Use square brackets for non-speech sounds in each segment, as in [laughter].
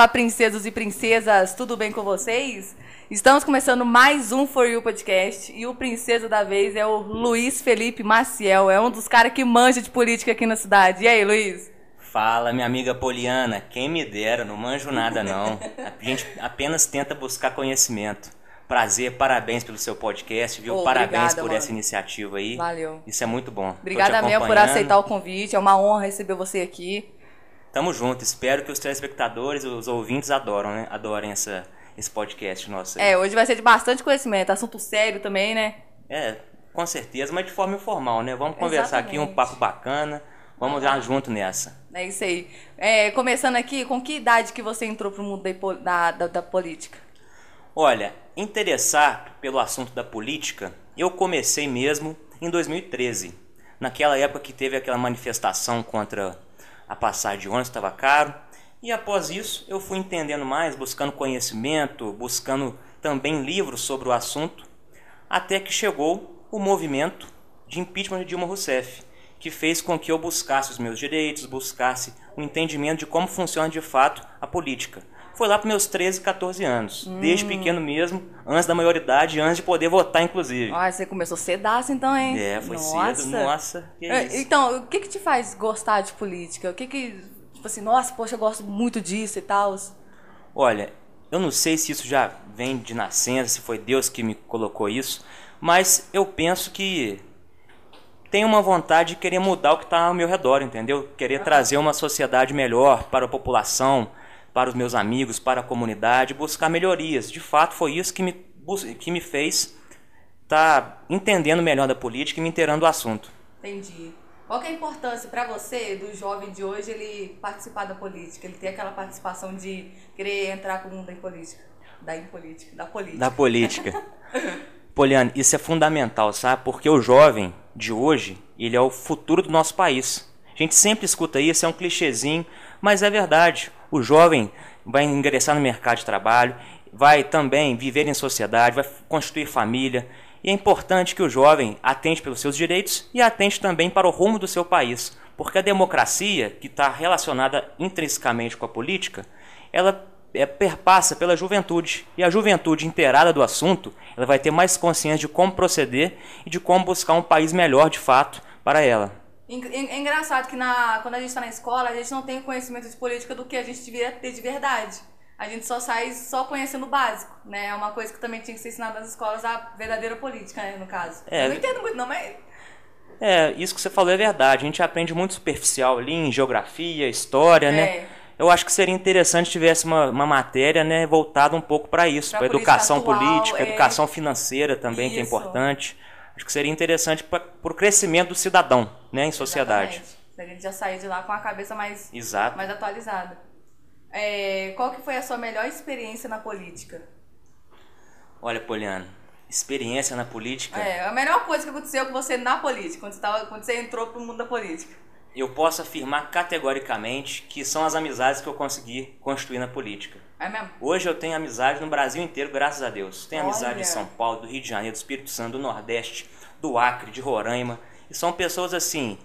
Fala, princesos e princesas, tudo bem com vocês? Estamos começando mais um For You Podcast e o princeso da vez é o Luiz Felipe Maciel, é um dos caras que manja de política aqui na cidade. E aí, Luiz? Fala, minha amiga Poliana, quem me dera, não manjo nada não. A gente apenas tenta buscar conhecimento. Prazer, parabéns pelo seu podcast, viu? Parabéns obrigada, por mano. essa iniciativa aí. Valeu. Isso é muito bom. Obrigada mesmo por aceitar o convite, é uma honra receber você aqui. Tamo junto. Espero que os telespectadores, os ouvintes adoram, né? Adorem essa, esse podcast nosso aí. É, hoje vai ser de bastante conhecimento, assunto sério também, né? É, com certeza, mas de forma informal, né? Vamos conversar aqui, um Exatamente. papo bacana. Vamos já junto nessa. É isso aí. É, começando aqui, com que idade que você entrou pro mundo da, da, da política? Olha, interessar pelo assunto da política, eu comecei mesmo em 2013. Naquela época que teve aquela manifestação contra a passagem de ônibus, estava caro. E após isso, eu fui entendendo mais, buscando conhecimento, buscando também livros sobre o assunto, até que chegou o movimento de impeachment de Dilma Rousseff, que fez com que eu buscasse os meus direitos, buscasse o entendimento de como funciona de fato a política. Foi lá para meus 13, 14 anos, desde pequeno mesmo, antes da maioridade, antes de poder votar, inclusive. Ah, você começou cedaço então, hein? É, foi nossa. cedo, nossa, que É, isso. Então, o que que te faz gostar de política? O que que, tipo assim, nossa, poxa, eu gosto muito disso e tal. Olha, eu não sei se isso já vem de nascença, se foi Deus que me colocou isso, mas eu penso que tenho uma vontade de querer mudar o que está ao meu redor, entendeu? Querer trazer uma sociedade melhor para a população, para os meus amigos, para a comunidade, buscar melhorias. De fato, foi isso que me, que me fez estar entendendo melhor da política e me inteirando do assunto. Entendi. Qual é a importância pra você do jovem de hoje ele participar da política? Ele ter aquela participação de querer entrar com o mundo da política? Da em política, da política. da política. [laughs] Poliane, isso é fundamental, sabe? Porque o jovem de hoje, ele é o futuro do nosso país. A gente sempre escuta isso, é um clichêzinho, mas é verdade. O jovem vai ingressar no mercado de trabalho, vai também viver em sociedade, vai constituir família. E é importante que o jovem atente pelos seus direitos e atente também para o rumo do seu país. Porque a democracia, que está relacionada intrinsecamente com a política, ela é, perpassa pela juventude. E a juventude inteirada do assunto, ela vai ter mais consciência de como proceder e de como buscar um país melhor de fato para ela. É engraçado que na, quando a gente tá na escola, a gente não tem conhecimento de política do que a gente deveria ter de verdade. A gente só sai só conhecendo o básico, né? É uma coisa que também tinha que ser ensinada nas escolas, a verdadeira política, né, no caso. É. Eu não entendo muito não, mas... É, isso que você falou é verdade. A gente aprende muito superficial ali em geografia, história, É. né? Eu acho que seria interessante se tivesse uma, uma matéria né, voltada um pouco para isso, para educação atual, política, é. educação financeira também, que é Isso. importante. Acho que seria interessante para o crescimento do cidadão né, em sociedade. Exatamente. A gente já sair de lá com a cabeça mais, Exato. mais atualizada. É, qual que foi a sua melhor experiência na política? Olha, Poliana, experiência na política. É, a melhor coisa que aconteceu com você na política, quando você, tava, quando você entrou pro mundo da política. Eu posso afirmar categoricamente que são as amizades que eu consegui construir na política. É mesmo? Hoje eu tenho amizade no Brasil inteiro, graças a Deus. Tenho amizade Olha. de São Paulo, do Rio de Janeiro, do Espírito Santo, do Nordeste, do Acre, de Roraima. E são pessoas assim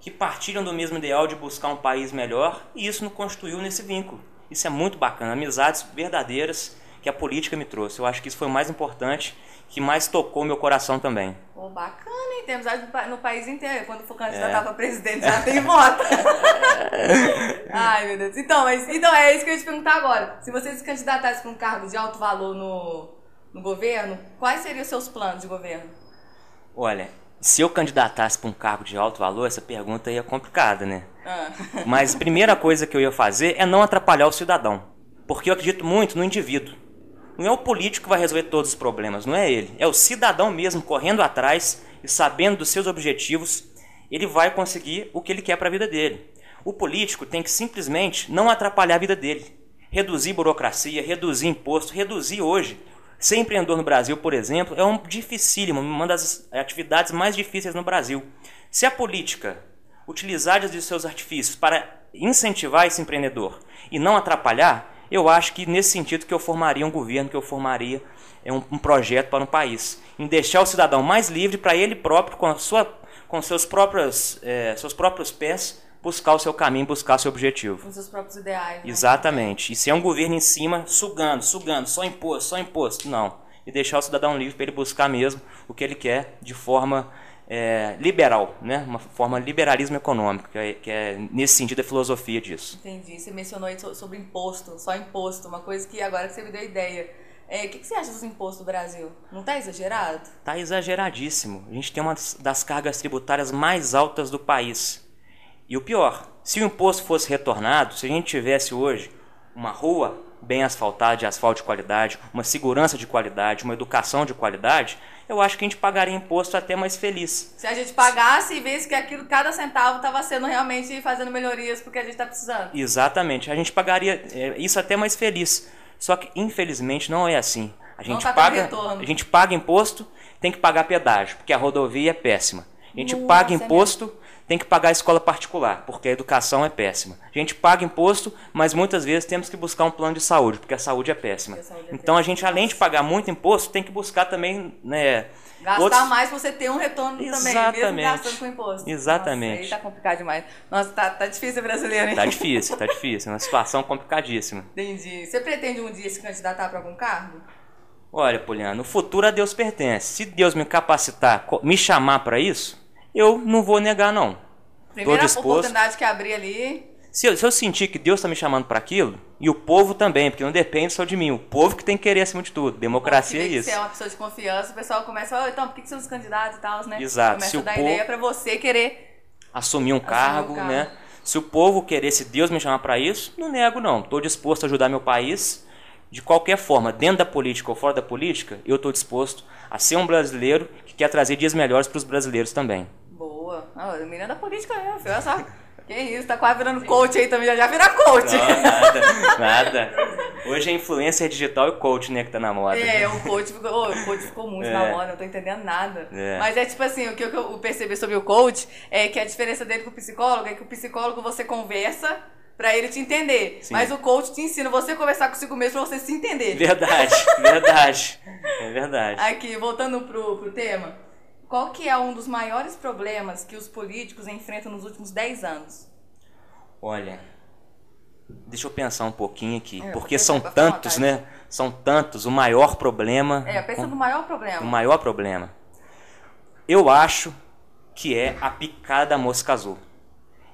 que partilham do mesmo ideal de buscar um país melhor e isso nos constituiu nesse vínculo. Isso é muito bacana, amizades verdadeiras que a política me trouxe. Eu acho que isso foi o mais importante, que mais tocou meu coração também. Pô, bacana, hein? Tem amizade no, pa- no país inteiro. Quando for candidatar É. pra presidente, já tem voto. [laughs] Ai, meu Deus. Então, mas, então, é isso que eu ia te perguntar agora. Se você se candidatasse pra um cargo de alto valor no, no governo, quais seriam os seus planos de governo? Olha, se eu candidatasse para um cargo de alto valor, essa pergunta aí é complicada, né? Ah. Mas a primeira coisa que eu ia fazer é não atrapalhar o cidadão. Porque eu acredito muito no indivíduo. Não é o político que vai resolver todos os problemas, não é ele. É o cidadão mesmo correndo atrás e sabendo dos seus objetivos, ele vai conseguir o que ele quer para a vida dele. O político tem que simplesmente não atrapalhar a vida dele. Reduzir burocracia, reduzir imposto, reduzir hoje. Ser empreendedor no Brasil, por exemplo, é um dificílimo, uma das atividades mais difíceis no Brasil. Se a política utilizar de seus artifícios para incentivar esse empreendedor e não atrapalhar, eu acho que nesse sentido que eu formaria um governo, que eu formaria é um, um projeto para um país, em deixar o cidadão mais livre para ele próprio, com a sua, com seus próprios, eh, seus próprios pés, buscar o seu caminho, buscar o seu objetivo. Os seus próprios ideais. Né? Exatamente. E se é um governo em cima, sugando, sugando, só imposto, só imposto. Não. E deixar o cidadão livre para ele buscar mesmo o que ele quer de forma é, liberal, né? uma forma liberalismo econômico, que é, que é, nesse sentido a filosofia disso. Entendi. Você mencionou aí sobre imposto, só imposto, uma coisa que agora que você me deu ideia. É, o que, que, você acha dos impostos do Brasil? Não está exagerado? Está exageradíssimo. A gente tem uma das cargas tributárias mais altas do país. E o pior, se o imposto fosse retornado, se a gente tivesse hoje uma rua bem asfaltada, de asfalto de qualidade, uma segurança de qualidade, uma educação de qualidade, eu acho que a gente pagaria imposto até mais feliz. Se a gente pagasse e visse que aquilo, cada centavo estava sendo realmente fazendo melhorias porque a gente está precisando. Exatamente. A gente pagaria é, isso até mais feliz. Só que, infelizmente, não é assim. A gente, tá paga, a gente paga imposto, tem que pagar pedágio, porque a rodovia é péssima. A gente Nossa, paga é imposto, tem que pagar a escola particular, porque a educação é péssima. A gente paga imposto, mas muitas vezes temos que buscar um plano de saúde, porque a saúde é péssima. A saúde é então a gente, além de pagar muito imposto, tem que buscar também, né? Gastar outros... mais você ter um retorno Exatamente. também, mesmo gastando com imposto. Exatamente. Nossa, aí tá complicado demais. Nossa, tá, tá difícil brasileiro, hein? Tá difícil, tá difícil. É uma situação complicadíssima. Entendi. Você pretende um dia se candidatar para algum cargo? Olha, Poliana, o futuro a Deus pertence. Se Deus me capacitar, me chamar para isso, eu não vou negar, não. Primeira oportunidade que abrir ali. Se eu, se eu sentir que Deus está me chamando para aquilo, e o povo também, porque não depende só de mim, o povo que tem que querer acima de tudo. Democracia é isso. Se é uma pessoa de confiança, o pessoal começa a oh, então por que, que são os candidatos e tal, né? Exato. Começa se a dar povo... ideia para você querer assumir um, assumir cargo, um cargo, né? Se o povo querer, se Deus me chamar para isso, não nego não. Estou disposto a ajudar meu país de qualquer forma, dentro da política ou fora da política, eu estou disposto a ser um brasileiro que quer trazer dias melhores para os brasileiros também. Boa. Ah, a menina da política mesmo, filho. Só... Que isso, tá quase virando coach aí também, já vira coach. Não, nada, nada. Hoje é influência digital e coach, né, que tá na moda. É, o coach ficou, oh, o coach ficou muito é. na moda, não tô entendendo nada. É. Mas é tipo assim, o que eu percebi sobre o coach é que a diferença dele com o psicólogo é que o psicólogo você conversa para ele te entender. Sim. Mas o coach te ensina você conversar consigo mesmo para você se entender. Verdade, verdade. É verdade. Aqui, voltando pro, pro tema. Qual que é um dos maiores problemas que os políticos enfrentam nos últimos 10 anos? Olha, deixa eu pensar um pouquinho aqui, é, porque são tantos, né? São tantos, o maior problema... É, pensa no maior problema. O maior problema. Eu acho que é a picada da mosca azul.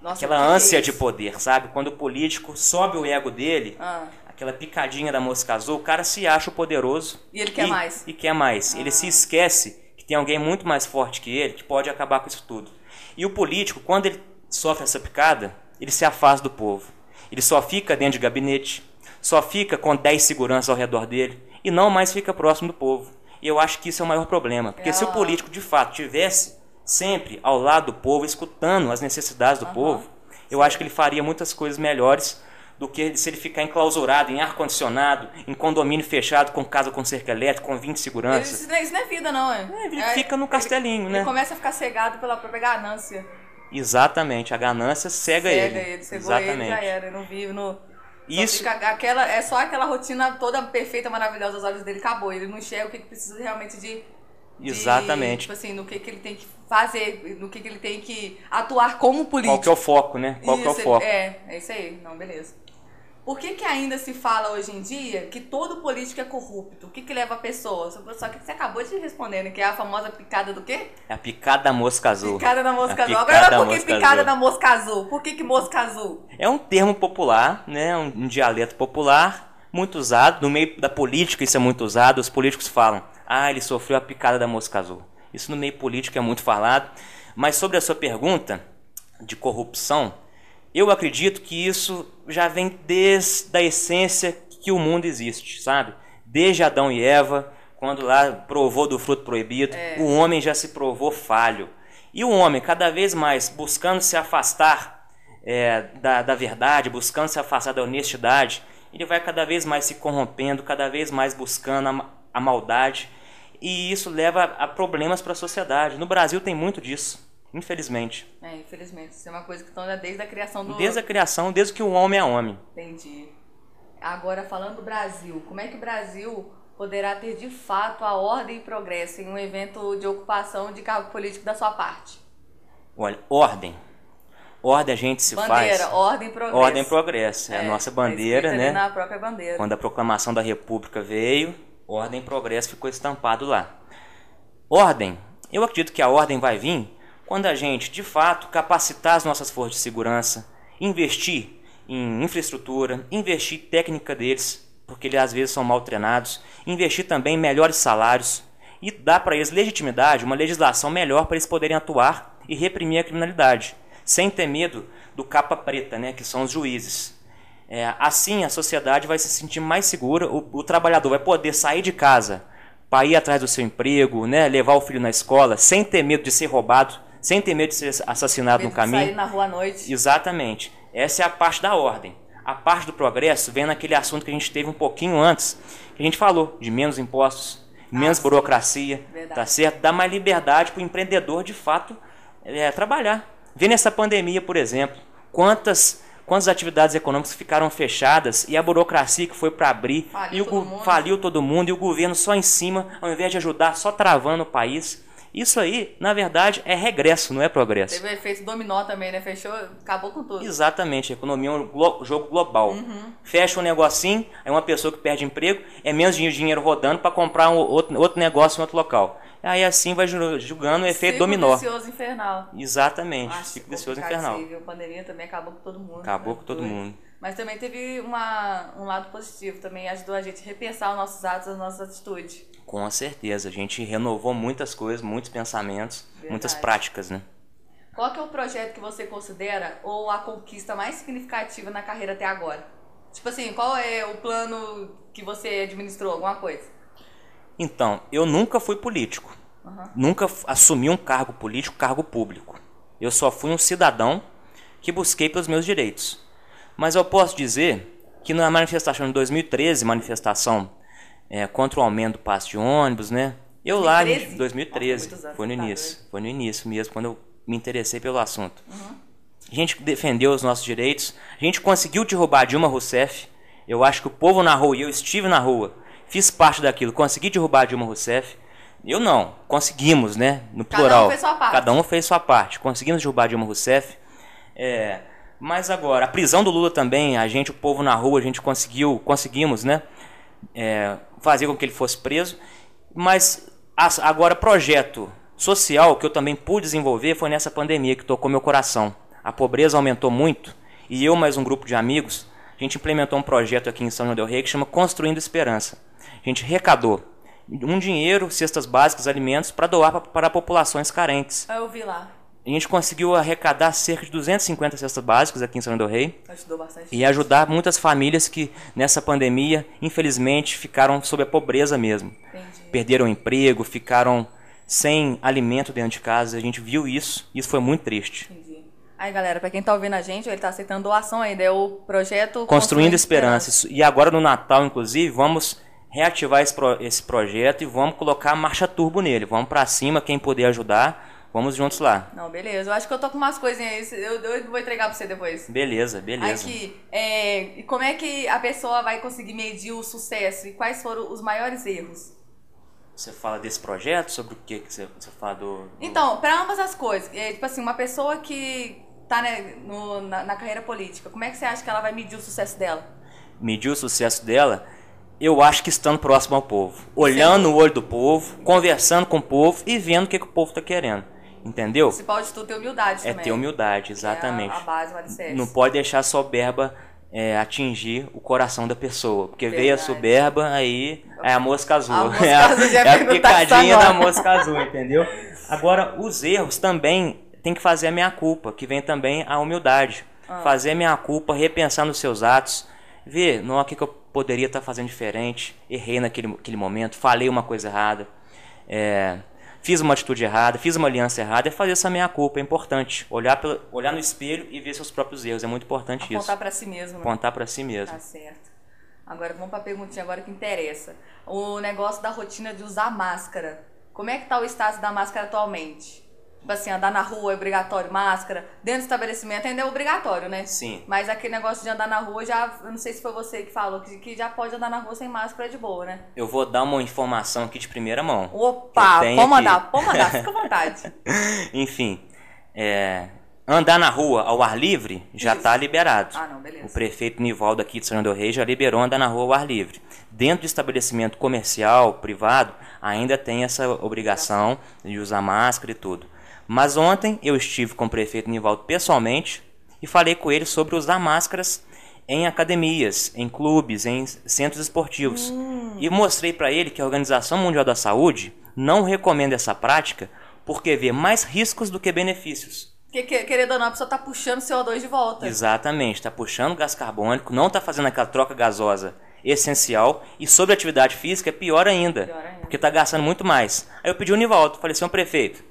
Nossa, aquela ânsia é de poder, sabe? Quando o político sobe o ego dele, ah. aquela picadinha da mosca azul, o cara se acha poderoso. E ele quer e, mais. E quer mais. Ah. Ele se esquece tem alguém muito mais forte que ele que pode acabar com isso tudo. E o político, quando ele sofre essa picada, ele se afasta do povo. Ele só fica dentro de gabinete, só fica com 10 seguranças ao redor dele e não mais fica próximo do povo. E eu acho que isso é o maior problema, porque se o político de fato tivesse sempre ao lado do povo, escutando as necessidades do uhum. povo, eu acho que ele faria muitas coisas melhores do que se ele ficar enclausurado em ar-condicionado, em condomínio fechado, com casa com cerca elétrica, com 20 seguranças. Isso, isso não é vida, não, é? é ele é, fica no castelinho, ele, né? Ele começa a ficar cegado pela própria ganância. Exatamente, a ganância cega, cega ele. Cega ele, cegou Exatamente. ele, já era, ele não vive no... Isso. aquela, é só aquela rotina toda perfeita, maravilhosa aos olhos dele, acabou. Ele não enxerga o que precisa realmente de Exatamente. tipo assim, no que, que ele tem que fazer, no que, que ele tem que atuar como político. Qual que é o foco, né? Qual isso, que é o foco? É, é isso aí. Não, beleza. Por que, que ainda se fala hoje em dia que todo político é corrupto? O que, que leva a pessoa? Só que você acabou de responder, né? Que é a famosa picada do quê? É a picada da mosca azul. Picada da mosca azul. Agora por que picada azul. da mosca azul? Por que, que mosca azul? É um termo popular, né? Um, um dialeto popular, muito usado. No meio da política isso é muito usado. Os políticos falam, ah, ele sofreu a picada da mosca azul. Isso no meio político é muito falado. Mas sobre a sua pergunta de corrupção, eu acredito que isso já vem desde a essência que o mundo existe, sabe? Desde Adão e Eva, quando lá provou do fruto proibido, é. o homem já se provou falho. E o homem, cada vez mais buscando se afastar é, da, da verdade, buscando se afastar da honestidade, ele vai cada vez mais se corrompendo, cada vez mais buscando a, a maldade. E isso leva a problemas para a sociedade. No Brasil tem muito disso. Infelizmente. É, infelizmente. Isso é uma coisa que está desde a criação do. Desde a criação, desde que o homem é homem. Entendi. Agora, falando do Brasil, como é que o Brasil poderá ter de fato a ordem e progresso em um evento de ocupação de cargo político da sua parte? Olha, ordem. Ordem a gente se bandeira, faz. ordem e progresso. Ordem e progresso. É, a nossa bandeira, né? Na própria bandeira. Quando a proclamação da República veio, ordem e progresso ficou estampado lá. Ordem. Eu acredito que a ordem vai vir quando a gente, de fato, capacitar as nossas forças de segurança, investir em infraestrutura, investir técnica deles, porque eles às vezes são mal treinados, investir também em melhores salários e dar para eles legitimidade, uma legislação melhor para eles poderem atuar e reprimir a criminalidade, sem ter medo do capa preta, né, que são os juízes. É, assim a sociedade vai se sentir mais segura, o, o trabalhador vai poder sair de casa para ir atrás do seu emprego, né, levar o filho na escola, sem ter medo de ser roubado, sem ter medo de ser assassinado no caminho. sair na rua à noite. Exatamente. Essa é a parte da ordem. A parte do progresso vem naquele assunto que a gente teve um pouquinho antes, que a gente falou de menos impostos, menos sim. burocracia, Verdade. tá certo? Dá mais liberdade para o empreendedor de fato é, trabalhar. Vê nessa pandemia, por exemplo, quantas quantas atividades econômicas ficaram fechadas e a burocracia que foi para abrir Faliu e o todo faliu todo mundo e o governo só em cima, ao invés de ajudar, só travando o país. Isso aí, na verdade, é regresso, não é progresso. Teve o efeito dominó também, né? Fechou, acabou com tudo. Exatamente, a economia é um glo- jogo global. Uhum. Fecha um negocinho, aí uma pessoa que perde emprego, é menos dinhe- dinheiro rodando para comprar um outro, outro negócio em outro local. Aí assim vai ju- julgando o efeito Ciclo dominó. vicioso infernal. Exatamente, Acho ciclo vicioso infernal. A pandemia também acabou com todo mundo. Acabou né? com todo mundo. Mas também teve uma, um lado positivo, também ajudou a gente a repensar os nossos atos, as nossas atitudes. Com certeza, a gente renovou muitas coisas, muitos pensamentos, muitas Verdade. práticas, né? Qual que é o projeto que você considera ou a conquista mais significativa na carreira até agora? Tipo assim, qual é o plano que você administrou, alguma coisa? Então, eu nunca fui político. Nunca f- assumi um cargo político, cargo público. Eu só fui um cidadão que busquei pelos meus direitos. Mas eu posso dizer que na manifestação de 2013, manifestação é, contra o aumento do passe de ônibus, né? Eu lá em 2013? 2013, Nossa, muitos foi no início, foi no início mesmo, quando eu me interessei pelo assunto. A gente defendeu os nossos direitos, a gente conseguiu derrubar Dilma Rousseff. Eu acho que o povo na rua, e eu estive na rua, fiz parte daquilo, consegui derrubar Dilma Rousseff. Eu não, conseguimos, né? No Cada um plural. fez sua parte. Cada um fez sua parte. Conseguimos derrubar Dilma Rousseff. É, mas agora, a prisão do Lula também, a gente, o povo na rua, a gente conseguiu, conseguimos, né? é, fazer com que ele fosse preso. Mas as- agora, projeto social que eu também pude desenvolver foi nessa pandemia que tocou meu coração. A pobreza aumentou muito e eu mais um grupo de amigos, a gente implementou um projeto aqui em São João del Rei que chama Construindo Esperança. A gente arrecadou um dinheiro, cestas básicas, alimentos para doar para populações carentes. Eu vi lá, A gente conseguiu arrecadar cerca de 250 cestas básicas aqui em São del Rei ajudou bastante. e ajudar muitas famílias que nessa pandemia, infelizmente, ficaram sob a pobreza mesmo. Entendi. Perderam o emprego, ficaram sem alimento dentro de casa. A gente viu isso, e isso foi muito triste. Entendi. Aí, galera, pra quem tá ouvindo a gente, ele tá aceitando doação ainda. É o projeto Construindo Esperança. Isso- E agora no Natal, inclusive, vamos reativar esse, pro- esse projeto e vamos colocar a marcha turbo nele. Vamos pra cima, quem puder ajudar, vamos juntos lá. Não, beleza. Eu acho que eu tô com umas coisinhas aí. Eu, eu vou entregar pra você depois. Beleza, beleza. Aqui, é, como é que a pessoa vai conseguir medir o sucesso e quais foram os maiores erros? Você fala desse projeto? Sobre o que, você, você fala do, do- Então, para ambas as coisas, é, tipo assim, uma pessoa que tá né, no- na, na carreira política, como é que você acha que ela vai medir o sucesso dela? medir o sucesso dela, eu acho que estando próximo ao povo. Olhando no olho do povo, conversando com o povo e vendo o que, que o povo está querendo. Entendeu? O principal de tudo ter humildade É também. ter humildade, que é exatamente. a, a base, o alicerce. Não pode deixar a soberba é, atingir o coração da pessoa. Porque veio a Verdade. soberba, aí é a mosca azul. A mosca [laughs] é a, azul é a veio no picadinha taxa da mosca azul, entendeu? Agora, os erros também tem que fazer a minha culpa, que vem também a humildade. Ah. Fazer a minha culpa, repensar nos seus atos, ver não, o que, que eu poderia estar fazendo diferente, errei naquele, naquele momento, falei uma coisa errada, é, fiz uma atitude errada, fiz uma aliança errada, é fazer essa minha culpa, é importante. Olhar, pelo, olhar no espelho e ver seus próprios erros, é muito importante isso. Apontar pra si mesmo, né? Apontar pra si mesmo. Tá certo. Agora vamos pra perguntinha agora que interessa. O negócio da rotina de usar máscara. Como é que tá o status da máscara atualmente? Tipo assim, andar na rua é obrigatório máscara. Dentro do estabelecimento ainda é obrigatório, né? Sim. Mas aquele negócio de andar na rua já. Eu não sei se foi você que falou, que, que já pode andar na rua sem máscara de boa, né? Eu vou dar uma informação aqui de primeira mão. Opa! Pode mandar, pode mandar, [laughs] fica à vontade. [laughs] Enfim, é, Andar na rua ao ar livre já está liberado. Ah, não, beleza. O prefeito Nivaldo aqui de São João del Rei já liberou andar na rua ao ar livre. Dentro do estabelecimento comercial, privado, ainda tem essa obrigação de usar máscara e tudo. Mas ontem eu estive com o prefeito Nivaldo pessoalmente e falei com ele sobre usar máscaras em academias, em clubes, em centros esportivos. E mostrei para ele que a Organização Mundial da Saúde não recomenda essa prática porque vê mais riscos do que benefícios. Porque, que- querendo ou não, a pessoa tá puxando CO2 de volta. Exatamente, está puxando gás carbônico, não está fazendo aquela troca gasosa essencial e sobre atividade física é pior ainda, Pior ainda. porque está gastando muito mais. Aí eu pedi o Nivaldo, falei, senhor prefeito,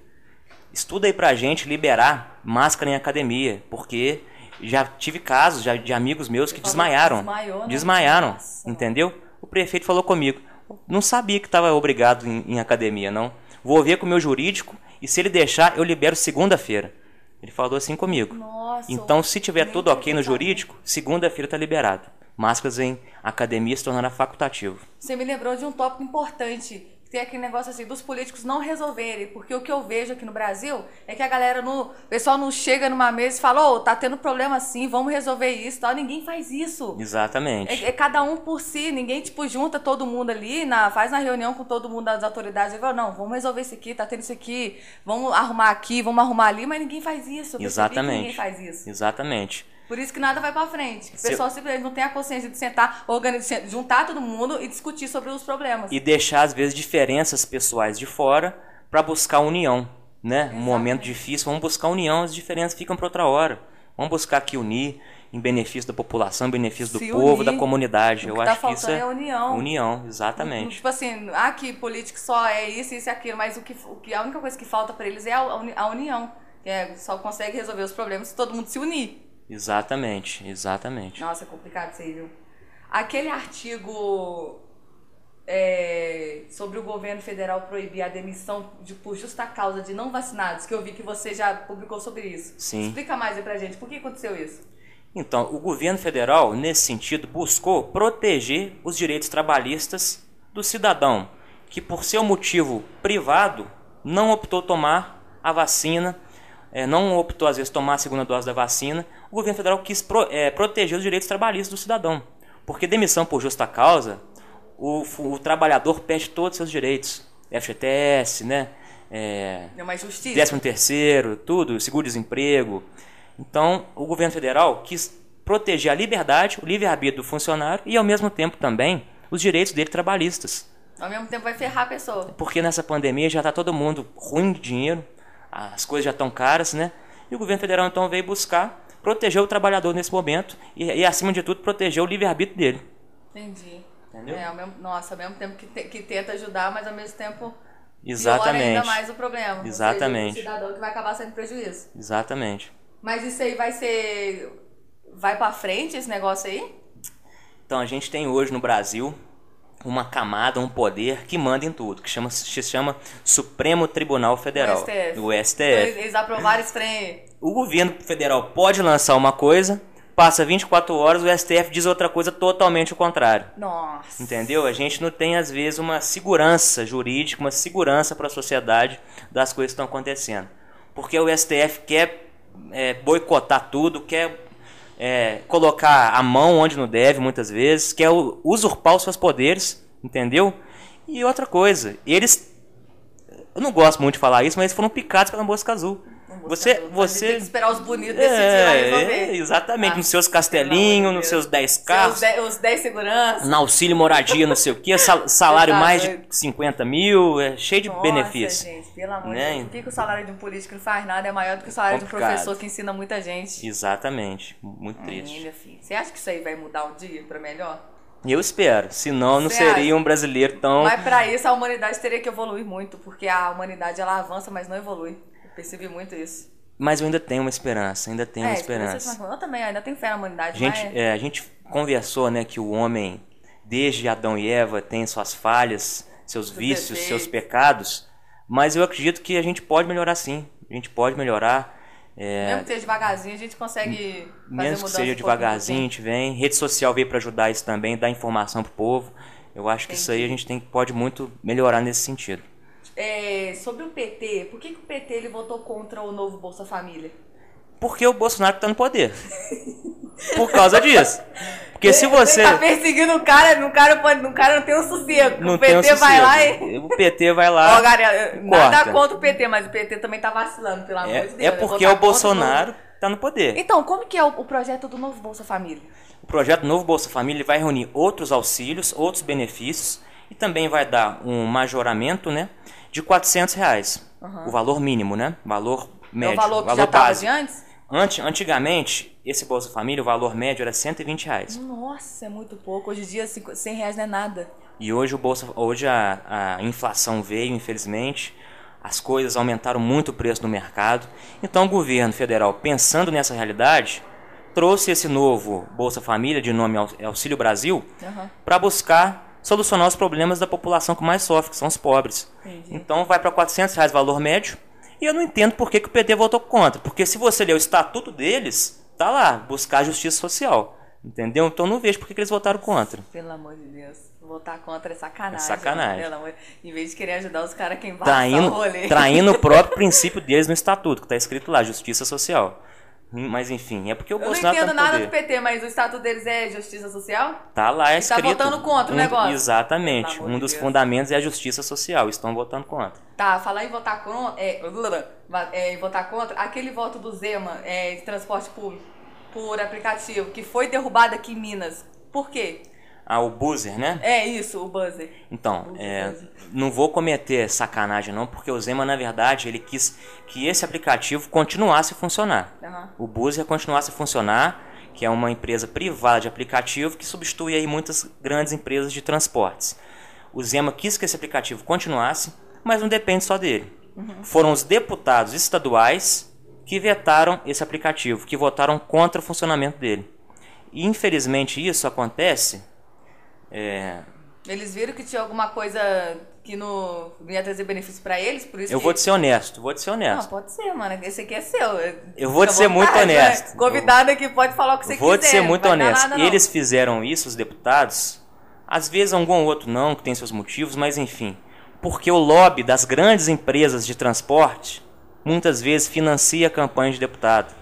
estuda aí pra gente liberar máscara em academia, porque já tive casos já de amigos meus que desmaiaram, desmaiou, né? desmaiaram, Nossa. entendeu? O prefeito falou comigo, não sabia que estava obrigado em, em academia, não. Vou ver com o meu jurídico e se ele deixar, eu libero segunda-feira. Ele falou assim comigo. Nossa. Então, se tiver tudo ok no jurídico, segunda-feira está liberado. Máscaras em academia se tornará facultativo. Você me lembrou de um tópico importante. Tem aquele negócio assim dos políticos não resolverem. Porque o que eu vejo aqui no Brasil é que a galera, no, o pessoal não chega numa mesa e fala, ô, tá tendo problema assim, vamos resolver isso tal. Ninguém faz isso. Exatamente. É, é cada um por si, ninguém, tipo, junta todo mundo ali, na, faz na reunião com todo mundo das autoridades e fala, não, vamos resolver isso aqui, tá tendo isso aqui, vamos arrumar aqui, vamos arrumar ali, mas ninguém faz isso. Exatamente. Ninguém faz isso. Exatamente. Por isso que nada vai pra frente. O Se- pessoal simplesmente não tem a consciência de sentar, organizar, juntar todo mundo e discutir sobre os problemas. E deixar, às vezes, diferenças pessoais de fora para buscar união. Né? Um momento difícil, vamos buscar união, as diferenças ficam para outra hora. Vamos buscar aqui unir em benefício da população, em benefício do Se povo, unir. da comunidade. O Eu que tá acho que isso faltando é é união. União, exatamente. Tipo assim, ah, que político só é isso, isso e aquilo, mas o que, o que a única coisa que falta pra eles é a, a união. É, só consegue resolver os problemas se todo mundo se unir. Exatamente, exatamente. Nossa, é complicado isso aí, viu? Aquele artigo é, sobre o governo federal proibir a demissão de, por justa causa de não vacinados, que eu vi que você já publicou sobre isso. Sim. Explica mais aí pra gente, por que aconteceu isso? Então, o governo federal, nesse sentido, buscou proteger os direitos trabalhistas do cidadão que, por seu motivo privado, não optou tomar a vacina, eh, não optou, às vezes, tomar a segunda dose da vacina. O governo federal quis pro- eh, proteger os direitos trabalhistas do cidadão. Porque demissão por justa causa, o, o trabalhador perde todos os seus direitos. FGTS, né? Eh, É uma injustiça. décimo terceiro, tudo, seguro-desemprego. Então, o governo federal quis proteger a liberdade, o livre-arbítrio do funcionário e, ao mesmo tempo, também os direitos dele trabalhistas. Ao mesmo tempo vai ferrar a pessoa. Porque nessa pandemia já está todo mundo ruim de dinheiro, as coisas já estão caras, né? E o governo federal, então, veio buscar proteger o trabalhador nesse momento e, e acima de tudo, proteger o livre-arbítrio dele. Entendi. Entendeu? É, ao mesmo, nossa, ao mesmo tempo que, te- que tenta ajudar, mas ao mesmo tempo Exatamente. ainda mais o problema. Exatamente. seja, o cidadão que vai acabar sendo prejuízo. Exatamente. Mas isso aí vai ser. Vai pra frente esse negócio aí? Então a gente tem hoje no Brasil uma camada, um poder que manda em tudo, que chama, se chama Supremo Tribunal Federal, O STF. o STF. eles aprovaram esse trem. O governo federal pode lançar uma coisa, passa 24 horas, o STF diz outra coisa totalmente o contrário. Nossa. Entendeu? A gente não tem, às vezes, uma segurança jurídica, uma segurança para a sociedade das coisas que estão acontecendo. Porque o STF quer é, boicotar tudo, quer é, colocar a mão onde não deve, muitas vezes, quer u- usurpar os seus poderes, entendeu? E outra coisa, eles. Eu não gosto muito de falar isso, mas eles foram picados pela mosca azul. Você, Tem você que esperar os bonitos é, é, exatamente, Ah, nos seus castelinhos, de nos seus 10 Seus carros, dez- Os 10 seguranças. no auxílio moradia, não sei o que, [laughs] salário mais de doido. 50 mil, é cheio de Nossa, benefício. gente, pelo amor Né? de Deus. Por que, que o salário de um político não faz nada é maior do que o salário de um Complicado. professor que ensina muita gente? Exatamente, muito Ai, triste. Você acha que isso aí vai mudar um dia pra melhor? Eu espero, senão não Você seria um brasileiro tão. Mas pra isso a humanidade teria que evoluir muito, porque a humanidade ela avança, mas não evolui. Percebi muito isso. Mas eu ainda tenho uma esperança, ainda tenho uma é, esperança. esperança. Eu também ainda tenho fé na humanidade, A gente, mas... é, a gente conversou né, que o homem, desde Adão e Eva, tem suas falhas, seus vícios, defeitos. seus pecados, mas eu acredito que a gente pode melhorar sim. A gente pode melhorar. é, Mesmo que seja devagarzinho, a gente consegue fazer Mesmo que seja devagarzinho, a gente vem. Rede social veio para ajudar isso também, dar informação pro povo. Eu acho que isso aí a gente tem, pode muito melhorar nesse sentido. É, sobre o PT, por que, que o PT ele votou contra o novo Bolsa Família? Porque o Bolsonaro está no poder. [laughs] Por causa disso. Porque se você. Tá perseguindo o cara, o cara, pode, o cara não tem um sossego. Não o PT um vai lá e. O PT vai lá. [laughs] Ó, galera, nada corta. contra o PT, mas o PT também tá vacilando, pelo amor de É, Deus. é porque o Bolsonaro está no poder. Então, como que é o, o projeto do novo Bolsa Família? O projeto Novo Bolsa Família vai reunir outros auxílios, outros benefícios e também vai dar um majoramento né, de 400 reais. O valor mínimo, né? Valor médio. é o valor que já tava básico. de antes? Ante- antigamente, esse Bolsa Família, o valor médio era 120 reais. Nossa, é muito pouco. Hoje em dia, cinco- 100 reais não é nada. E hoje, o Bolsa, hoje a, a inflação veio, infelizmente. As coisas aumentaram muito o preço no mercado. Então, o governo federal, pensando nessa realidade, trouxe esse novo Bolsa Família, de nome Au- Auxílio Brasil, Aham. para buscar solucionar os problemas da população que mais sofre, que são os pobres. Entendi. Então, vai para 400 reais valor médio. E eu não entendo por que, que o PT votou contra. Porque se você ler o estatuto deles, tá lá, buscar justiça social. Entendeu? Então, eu não vejo por que, que eles votaram contra. Pelo amor de Deus. Votar contra é sacanagem. É sacanagem. Pelo amor... Em vez de querer ajudar os caras que embaçam traindo, o rolê. traindo o próprio [laughs] princípio deles no estatuto, que está escrito lá, justiça social. Mas enfim, é porque o Eu não Bolsonaro entendo tá nada poder. do PT, mas o estatuto deles é justiça social? Tá lá tá escrito. votando contra o um- negócio. Exatamente. Um dos Deus. fundamentos é a justiça social. Estão votando contra. Tá, falar em votar contra, é, é, em votar contra, aquele voto do Zema é, de transporte público por aplicativo, que foi derrubado aqui em Minas. Por quê? Ah, o buzzer, né? É isso, o buzzer. Então, Buzzer, é, buzzer. não vou cometer sacanagem não, porque o Zema, na verdade, ele quis que esse aplicativo continuasse a funcionar. Aham. O Buzzer continuasse a funcionar, que é uma empresa privada de aplicativo que substitui aí muitas grandes empresas de transportes. O Zema quis que esse aplicativo continuasse, mas não depende só dele. Foram os deputados estaduais que vetaram esse aplicativo, que votaram contra o funcionamento dele. E infelizmente isso acontece é, Eles viram que tinha alguma coisa que não ia trazer benefício pra eles, por isso Eu que... vou te ser honesto, vou te ser Não, honesto. pode ser, mano. Esse aqui é seu. Eu vou Fica te ser muito né? honesto. Convidado aqui pode falar o que você Vou quiser. te ser não muito honesto. nada, não. Eles fizeram isso, os deputados. Às vezes algum outro não, que tem seus motivos, mas enfim. Porque o lobby das grandes empresas de transporte muitas vezes financia a campanha de deputado.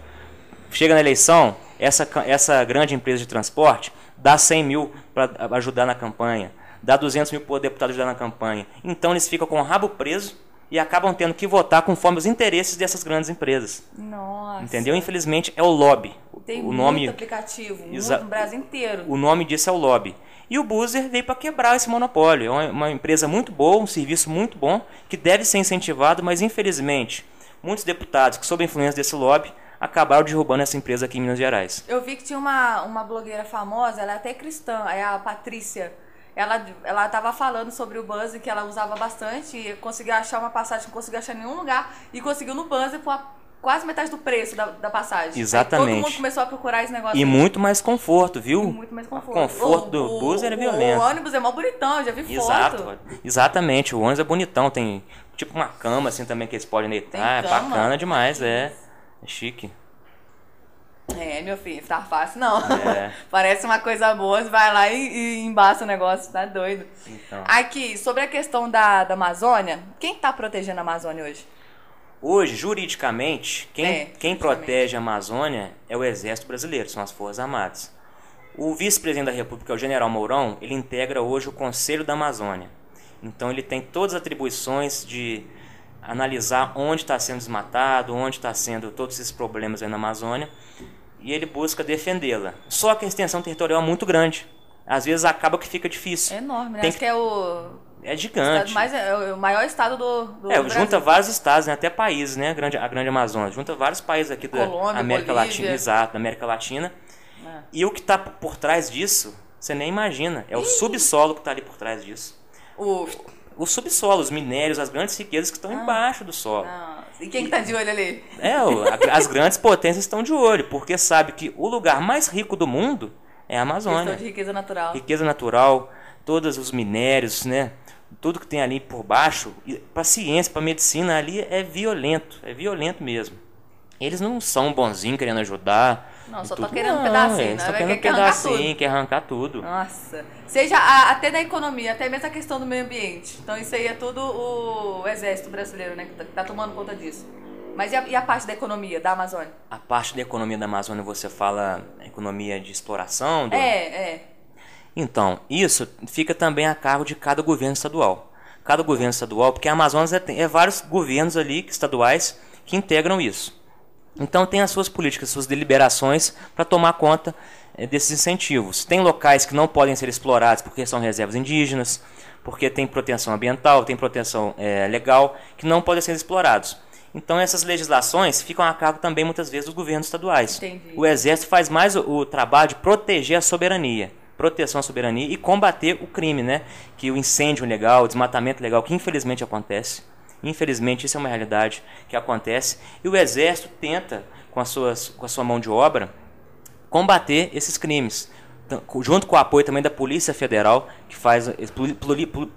Chega na eleição, essa, essa grande empresa de transporte dá 100 mil para ajudar na campanha, dá 200 mil para o deputado ajudar na campanha. Então eles ficam com o rabo preso e acabam tendo que votar conforme os interesses dessas grandes empresas. Nossa. Entendeu? Infelizmente é o lobby. Tem o muito nome aplicativo, no Brasil inteiro. o nome disso é o lobby. E o Buzzer veio para quebrar esse monopólio. É uma, uma empresa muito boa, um serviço muito bom, que deve ser incentivado, mas infelizmente, muitos deputados que, sob a influência desse lobby, acabaram derrubando essa empresa aqui em Minas Gerais. Eu vi que tinha uma, uma blogueira famosa, ela é até cristã, é a Patrícia. Ela, ela tava falando sobre o Buzz que ela usava bastante e conseguiu achar uma passagem não conseguiu achar em nenhum lugar e conseguiu no Buzz por quase metade do preço da, da passagem. Aí Exatamente. todo mundo começou a procurar esse negócio. E aí. muito mais conforto, viu? E muito mais conforto. O conforto O- do o- Buzzer é o- violento. O ônibus é mó bonitão, já vi Exato, foto. exatamente. O ônibus é bonitão, tem tipo uma cama assim também que eles podem deitar. É bacana demais, é. É chique. É, meu filho, tá fácil não. É. [laughs] Parece uma coisa boa, você vai lá e, e embaça o negócio, tá doido. Então. Aqui, sobre a questão da, da Amazônia, quem tá protegendo a Amazônia hoje? Hoje, juridicamente, quem, É, quem protege a Amazônia é o Exército Brasileiro, são as Forças Armadas. O vice-presidente da República, o general Mourão, ele integra hoje o Conselho da Amazônia. Então ele tem todas as atribuições de analisar onde está sendo desmatado, onde está sendo todos esses problemas aí na Amazônia, e ele busca defendê-la. Só que a extensão territorial é muito grande. Às vezes acaba que fica difícil. É enorme, né? Tem Acho que é o, É gigante. mais, é o maior estado do, do É, Brasil. junta vários estados, né, até países, né, a grande, a grande Amazônia, junta vários países aqui da Colômbia, América Bolívia. Latina, exato, da América Latina. É. E o que está por trás disso, você nem imagina, é o subsolo que está ali por trás disso. O... O subsolo, os minérios, as grandes riquezas que estão Ah. embaixo do solo. Não. E quem que tá de olho ali? É, as grandes potências estão de olho, porque sabe que o lugar mais rico do mundo é a Amazônia. Questão de riqueza natural. riqueza natural, todos os minérios, né? Tudo que tem ali por baixo, para ciência, para medicina, ali é violento, é violento mesmo. Eles não são bonzinhos querendo ajudar. Não, só tô tudo. querendo um Não, pedacinho, eles né? Só querendo um querer arrancar pedacinho, quer arrancar tudo. Nossa. Seja a- até da economia, até mesmo a questão do meio ambiente. Então isso aí é tudo o exército brasileiro, né? Que tá, tá tomando conta disso. Mas e a, e a parte da economia da Amazônia? A parte da economia da Amazônia, você fala economia de exploração? Do... É, é. Então, isso fica também a cargo de cada governo estadual. Cada governo estadual, porque a Amazônia é, é vários governos ali estaduais que integram isso. Então tem as suas políticas, suas deliberações para tomar conta é, desses incentivos. Tem locais que não podem ser explorados porque são reservas indígenas, porque tem proteção ambiental, tem proteção é, legal, que não podem ser explorados. Então essas legislações ficam a cargo também muitas vezes dos governos estaduais. Entendi. O Exército faz mais o, o trabalho de proteger a soberania, proteção à soberania e combater o crime, né? Que o incêndio legal, o desmatamento legal, que infelizmente acontece. Infelizmente isso é uma realidade que acontece e o Exército tenta com, as suas, com a sua mão de obra combater esses crimes junto com o apoio também da Polícia Federal, que faz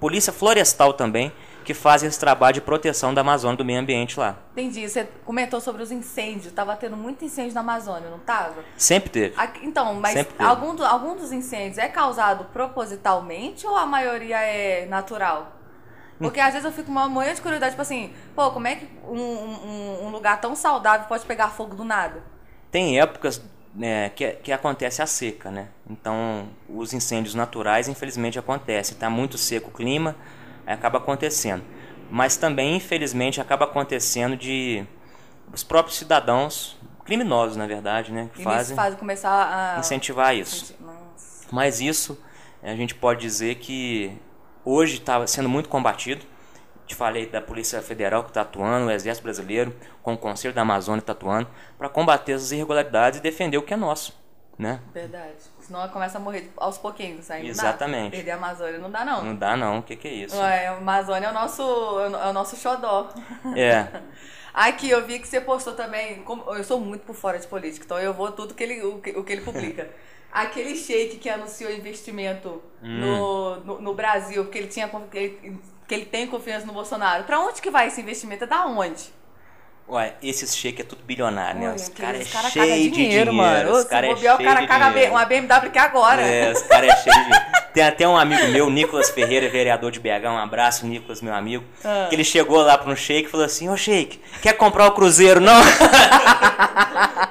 Polícia Florestal também, que faz esse trabalho de proteção da Amazônia, do meio ambiente lá. Entendi. Você comentou sobre os incêndios. Tava tendo muito incêndio na Amazônia, não tava? Sempre teve. Aqui, então, mas algum, algum dos incêndios é causado propositalmente ou a maioria é natural? Porque às vezes eu fico uma manhã de curiosidade, tipo assim, pô, como é que um, um, um lugar tão saudável pode pegar fogo do nada? Tem épocas né, que, que acontece a seca, né? Então, os incêndios naturais, infelizmente, acontecem. Está muito seco o clima, acaba acontecendo. Mas também, infelizmente, acaba acontecendo de os próprios cidadãos, criminosos, na verdade, né? Que fazem, fazem começar a incentivar isso. Nossa. Mas isso, a gente pode dizer que hoje está sendo muito combatido te falei da Polícia Federal que está atuando, o Exército Brasileiro, com o Conselho da Amazônia está atuando, para combater essas irregularidades e defender o que é nosso. Né? Verdade. Senão começa a morrer aos pouquinhos. Aí Exatamente. Perder a Amazônia não dá, não. Não dá, não. O que, que é isso? Ué, a Amazônia é o nosso, é o nosso xodó. É. [laughs] Aqui, eu vi que você postou também. Eu sou muito por fora de política, então eu vou tudo que ele, o, que, o que ele publica. [laughs] Aquele shake que anunciou investimento hum. no, no, no, Brasil, porque ele tinha. Ele, que ele tem confiança no Bolsonaro. Para onde que vai esse investimento? É da onde? Ué, esses shake é tudo bilionário, né? Os caras é cara cheio de dinheiro, mano. Os caras é cheio o cara caga uma BMW que agora. É, os caras é cheio de dinheiro. [laughs] Tem até um amigo meu, Nicolas Ferreira, vereador de BH, um abraço, Nicolas, meu amigo. Ah. Que ele chegou lá para um shake e falou assim: Ô shake, quer comprar o Cruzeiro, não? [laughs]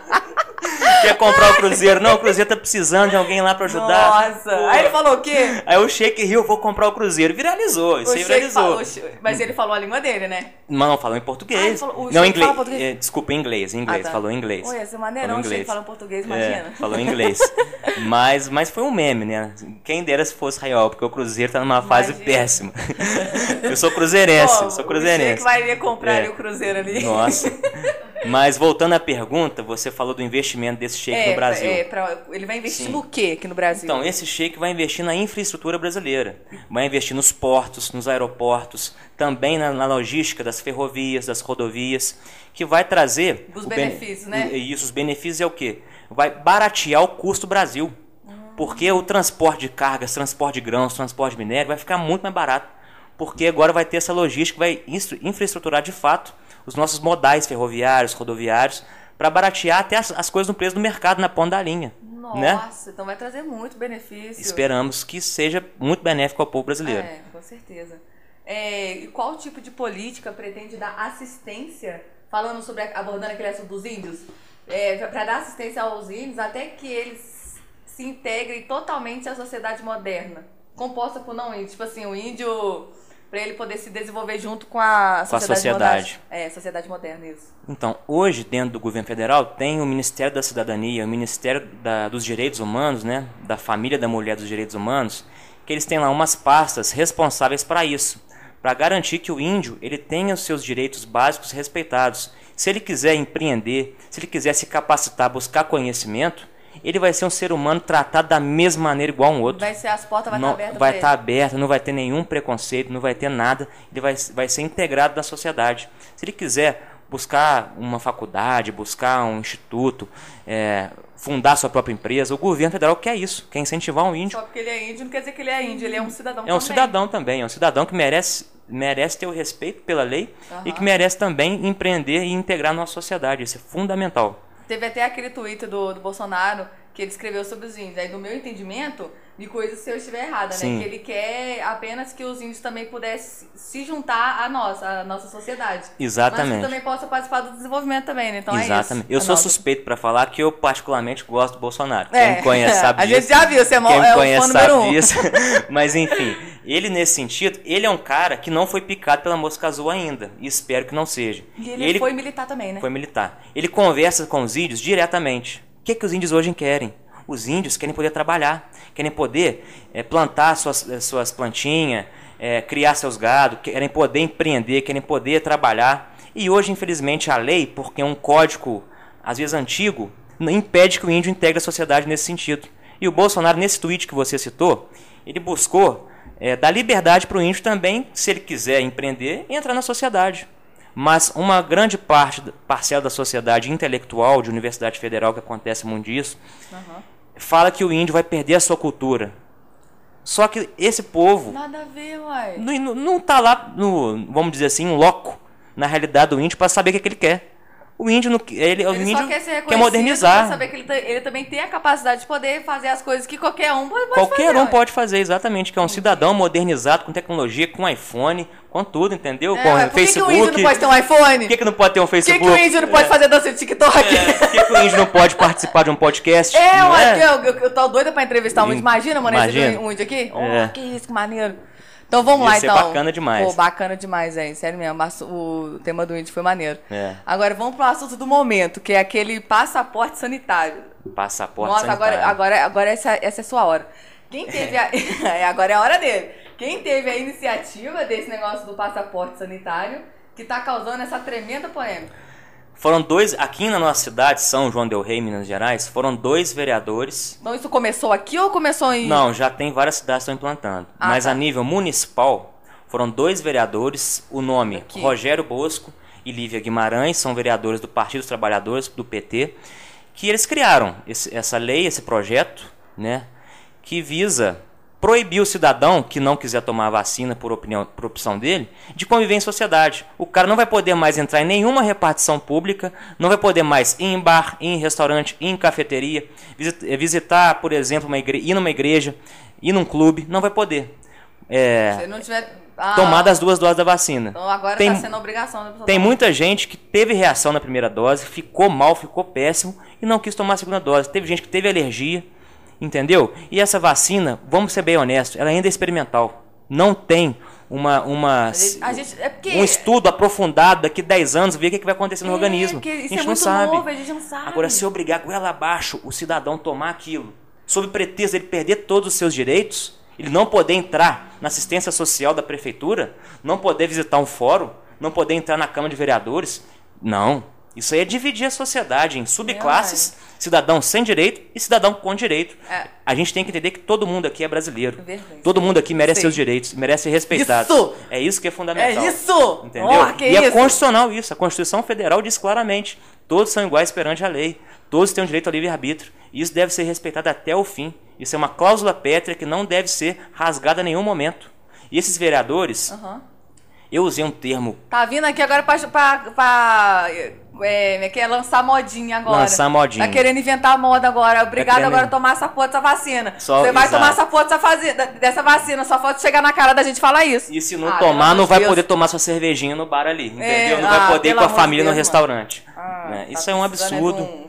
quer comprar o Cruzeiro. Não, o Cruzeiro tá precisando de alguém lá pra ajudar. Nossa. Pô. Aí ele falou o quê? Aí o Sheik riu, vou comprar o Cruzeiro. Viralizou, isso o aí viralizou. Falou, mas ele falou a língua dele, né? Não, falou em português. Ah, falou, não, em inglês. Português? É, desculpa, em inglês, em inglês. Ah, tá. Falou em inglês. Maneira, não, o Sheik fala português, é, imagina. É, falou em inglês. [laughs] mas, mas foi um meme, né? Quem dera se fosse real, porque o Cruzeiro tá numa fase imagina. péssima. [laughs] eu sou cruzeirense, Pô, sou cruzeirense. O Sheik vai comprar é. ali o Cruzeiro ali. Nossa. [laughs] Mas voltando à pergunta, você falou do investimento desse shake é, no Brasil. É, pra, ele vai investir Sim. no que aqui no Brasil? Então, esse shake vai investir na infraestrutura brasileira. Vai investir nos portos, nos aeroportos, também na, na logística das ferrovias, das rodovias, que vai trazer... Os benefícios, bene, né? Isso, os benefícios é o quê? Vai baratear o custo Brasil. Porque o transporte de cargas, transporte de grãos, transporte de minério vai ficar muito mais barato. Porque agora vai ter essa logística, vai infraestruturar de fato os nossos modais ferroviários, rodoviários, para baratear até as, as, coisas no preço do mercado, na ponta da linha. Né? Nossa, né? então vai trazer muito benefício. Esperamos que seja muito benéfico ao povo brasileiro. É, com certeza. É, e qual tipo de política pretende dar assistência, falando sobre, abordando aquele assunto dos índios, é, para dar assistência aos índios até que eles se integrem totalmente à sociedade moderna, composta por não índios? Tipo assim, o índio para ele poder se desenvolver junto com a sociedade. Com a sociedade. Moderna. É, sociedade moderna, isso. Então, hoje, dentro do governo federal, tem o Ministério da Cidadania, o Ministério da, dos Direitos Humanos, né, da Família da Mulher dos Direitos Humanos, que eles têm lá umas pastas responsáveis para isso, para garantir que o índio ele tenha os seus direitos básicos respeitados. Se ele quiser empreender, se ele quiser se capacitar, buscar conhecimento, ele vai ser um ser humano tratado da mesma maneira igual um outro. Vai ser as portas vai estar abertas. Vai estar aberta, não vai ter nenhum preconceito, não vai ter nada. Ele vai, vai ser integrado na sociedade. Se ele quiser buscar uma faculdade, buscar um instituto, é, fundar sua própria empresa, o governo federal quer isso, quer incentivar um índio. Só porque ele é índio não quer dizer que ele é índio, ele é um cidadão É um também. cidadão também, é um cidadão que merece merece ter o respeito pela lei uhum. e que merece também empreender e integrar na nossa sociedade. Isso é fundamental. Teve até aquele tweet do, do Bolsonaro que ele escreveu sobre os índios. Aí, no meu entendimento, Me coisa se eu estiver errada, Sim. né? Que ele quer apenas que os índios também pudessem se juntar a nós, a nossa sociedade. Mas Exatamente. que também possa participar do desenvolvimento também, né? Então Exatamente. é isso. Eu a sou suspeito pra falar que eu particularmente gosto do Bolsonaro. Quem É. me conhece sabe [laughs] A disso. gente já viu, você é, Quem é o fã conhece número um. disso. [laughs] Mas enfim, ele nesse sentido, ele é um cara que não foi picado pela mosca azul ainda. E espero que não seja. E ele, foi militar também, né? foi militar. Ele conversa com os índios diretamente. O que, é que os índios hoje querem? Os índios querem poder trabalhar, querem poder eh, plantar suas, eh, suas plantinhas, eh, criar seus gado, querem poder empreender, querem poder trabalhar. E hoje, infelizmente, a lei, porque é um código, às vezes antigo, impede que o índio integre a sociedade nesse sentido. E o Bolsonaro, nesse tweet que você citou, ele buscou eh, dar liberdade para o índio também, se ele quiser empreender, entrar na sociedade. Mas uma grande parte, parcela da sociedade intelectual, de universidade federal, que acontece muito disso, fala que o índio vai perder a sua cultura. Só que esse povo Nada a ver, uai. não, não, tá lá, no, vamos dizer assim, um loco na realidade do índio para saber o que, que ele quer. O índio, não, ele, o Ele índio quer modernizar. saber que ele, ele também tem a capacidade de poder fazer as coisas que qualquer um pode, Qualquer fazer, um ué. pode fazer, exatamente, que é um cidadão modernizado com tecnologia, com iPhone, com tudo, entendeu? É, com ué, por que, que o Facebook. índio não pode ter um iPhone? Por que, que não pode ter um Por que, Facebook? que o índio não pode fazer dança de TikTok? É, por que, que o índio não pode participar de um podcast? É, não ué, eu, eu, eu tô doida pra entrevistar um índio. Imagina, mano, Imagina. um índio aqui. Oh, É. que isso, que maneiro. Então vamos Ia lá, ser então. bacana demais. Pô, bacana demais, hein? Sério mesmo. mas O tema do índio foi maneiro. É. Agora vamos pro assunto do momento, que é aquele passaporte sanitário. Passaporte Nossa, agora, sanitário. agora, agora essa, essa é a sua hora. Quem teve a... [laughs] [laughs] é, agora é a hora dele. Quem teve a iniciativa desse negócio do passaporte sanitário que tá causando essa tremenda polêmica? Foram dois, aqui na nossa cidade, São João del Rei, Minas Gerais, foram dois vereadores. Então isso começou aqui ou começou em... Não, já tem várias cidades que estão implantando. Ah, mas tá. a nível municipal, foram dois vereadores, o nome Aqui. Rogério Bosco e Lívia Guimarães, são vereadores do Partido dos Trabalhadores, do PT, que eles criaram esse- essa lei, esse projeto, né, que visa proibir o cidadão que não quiser tomar a vacina por, opinião, por opção dele, de conviver em sociedade. O cara não vai poder mais entrar em nenhuma repartição pública, não vai poder mais ir em bar, ir em restaurante, ir em cafeteria, eh, visitar, por exemplo, uma igre- ir numa igreja, ir num clube, não vai poder. É, Se não tiver... Ah, tomar as duas doses da vacina. Então agora Tem- tá sendo obrigação da pessoa Tem tomar. muita gente que teve reação na primeira dose, ficou mal, ficou péssimo e não quis tomar a segunda dose. Teve gente que teve alergia, entendeu? E essa vacina, vamos ser bem honestos, ela ainda é experimental. Não tem uma, uma gente, é porque... um estudo aprofundado daqui 10 anos, ver o que, que vai acontecer no É, organismo. porque A gente é não sabe. novo, a gente não sabe. Agora, se obrigar goela abaixo o cidadão tomar aquilo, sob pretexto de ele perder todos os seus direitos, ele não poder entrar na assistência social da prefeitura, não poder visitar um fórum, não poder entrar na Câmara de Vereadores, não. Isso aí é dividir a sociedade em subclasses, cidadão sem direito e cidadão com direito. É. A gente tem que entender que todo mundo aqui é brasileiro. Verdade. Todo mundo aqui merece Sim. seus direitos, merece ser respeitado. Isso! É isso que é fundamental. É isso! Entendeu? Oh, e é isso? constitucional isso. A Constituição Federal diz claramente: todos são iguais perante a lei, todos têm o direito ao livre-arbítrio. E isso deve ser respeitado até o fim. Isso é uma cláusula pétrea que não deve ser rasgada em nenhum momento. E esses vereadores, Aham. eu usei um termo Tá vindo aqui agora pra é, quer lançar modinha agora. Lançar modinha. Tá querendo inventar moda agora. Obrigado agora a tomar essa porra dessa vacina. Só- Você vai exato. tomar essa porra dessa, fazi- dessa vacina. Só falta chegar na cara da gente falar isso. E se não Ah, tomar, não vai Deus. poder tomar sua cervejinha no bar ali, entendeu? É, não ah, vai poder ir com a família no Deus, restaurante. Ah, né? tá Isso é um precisando absurdo. um-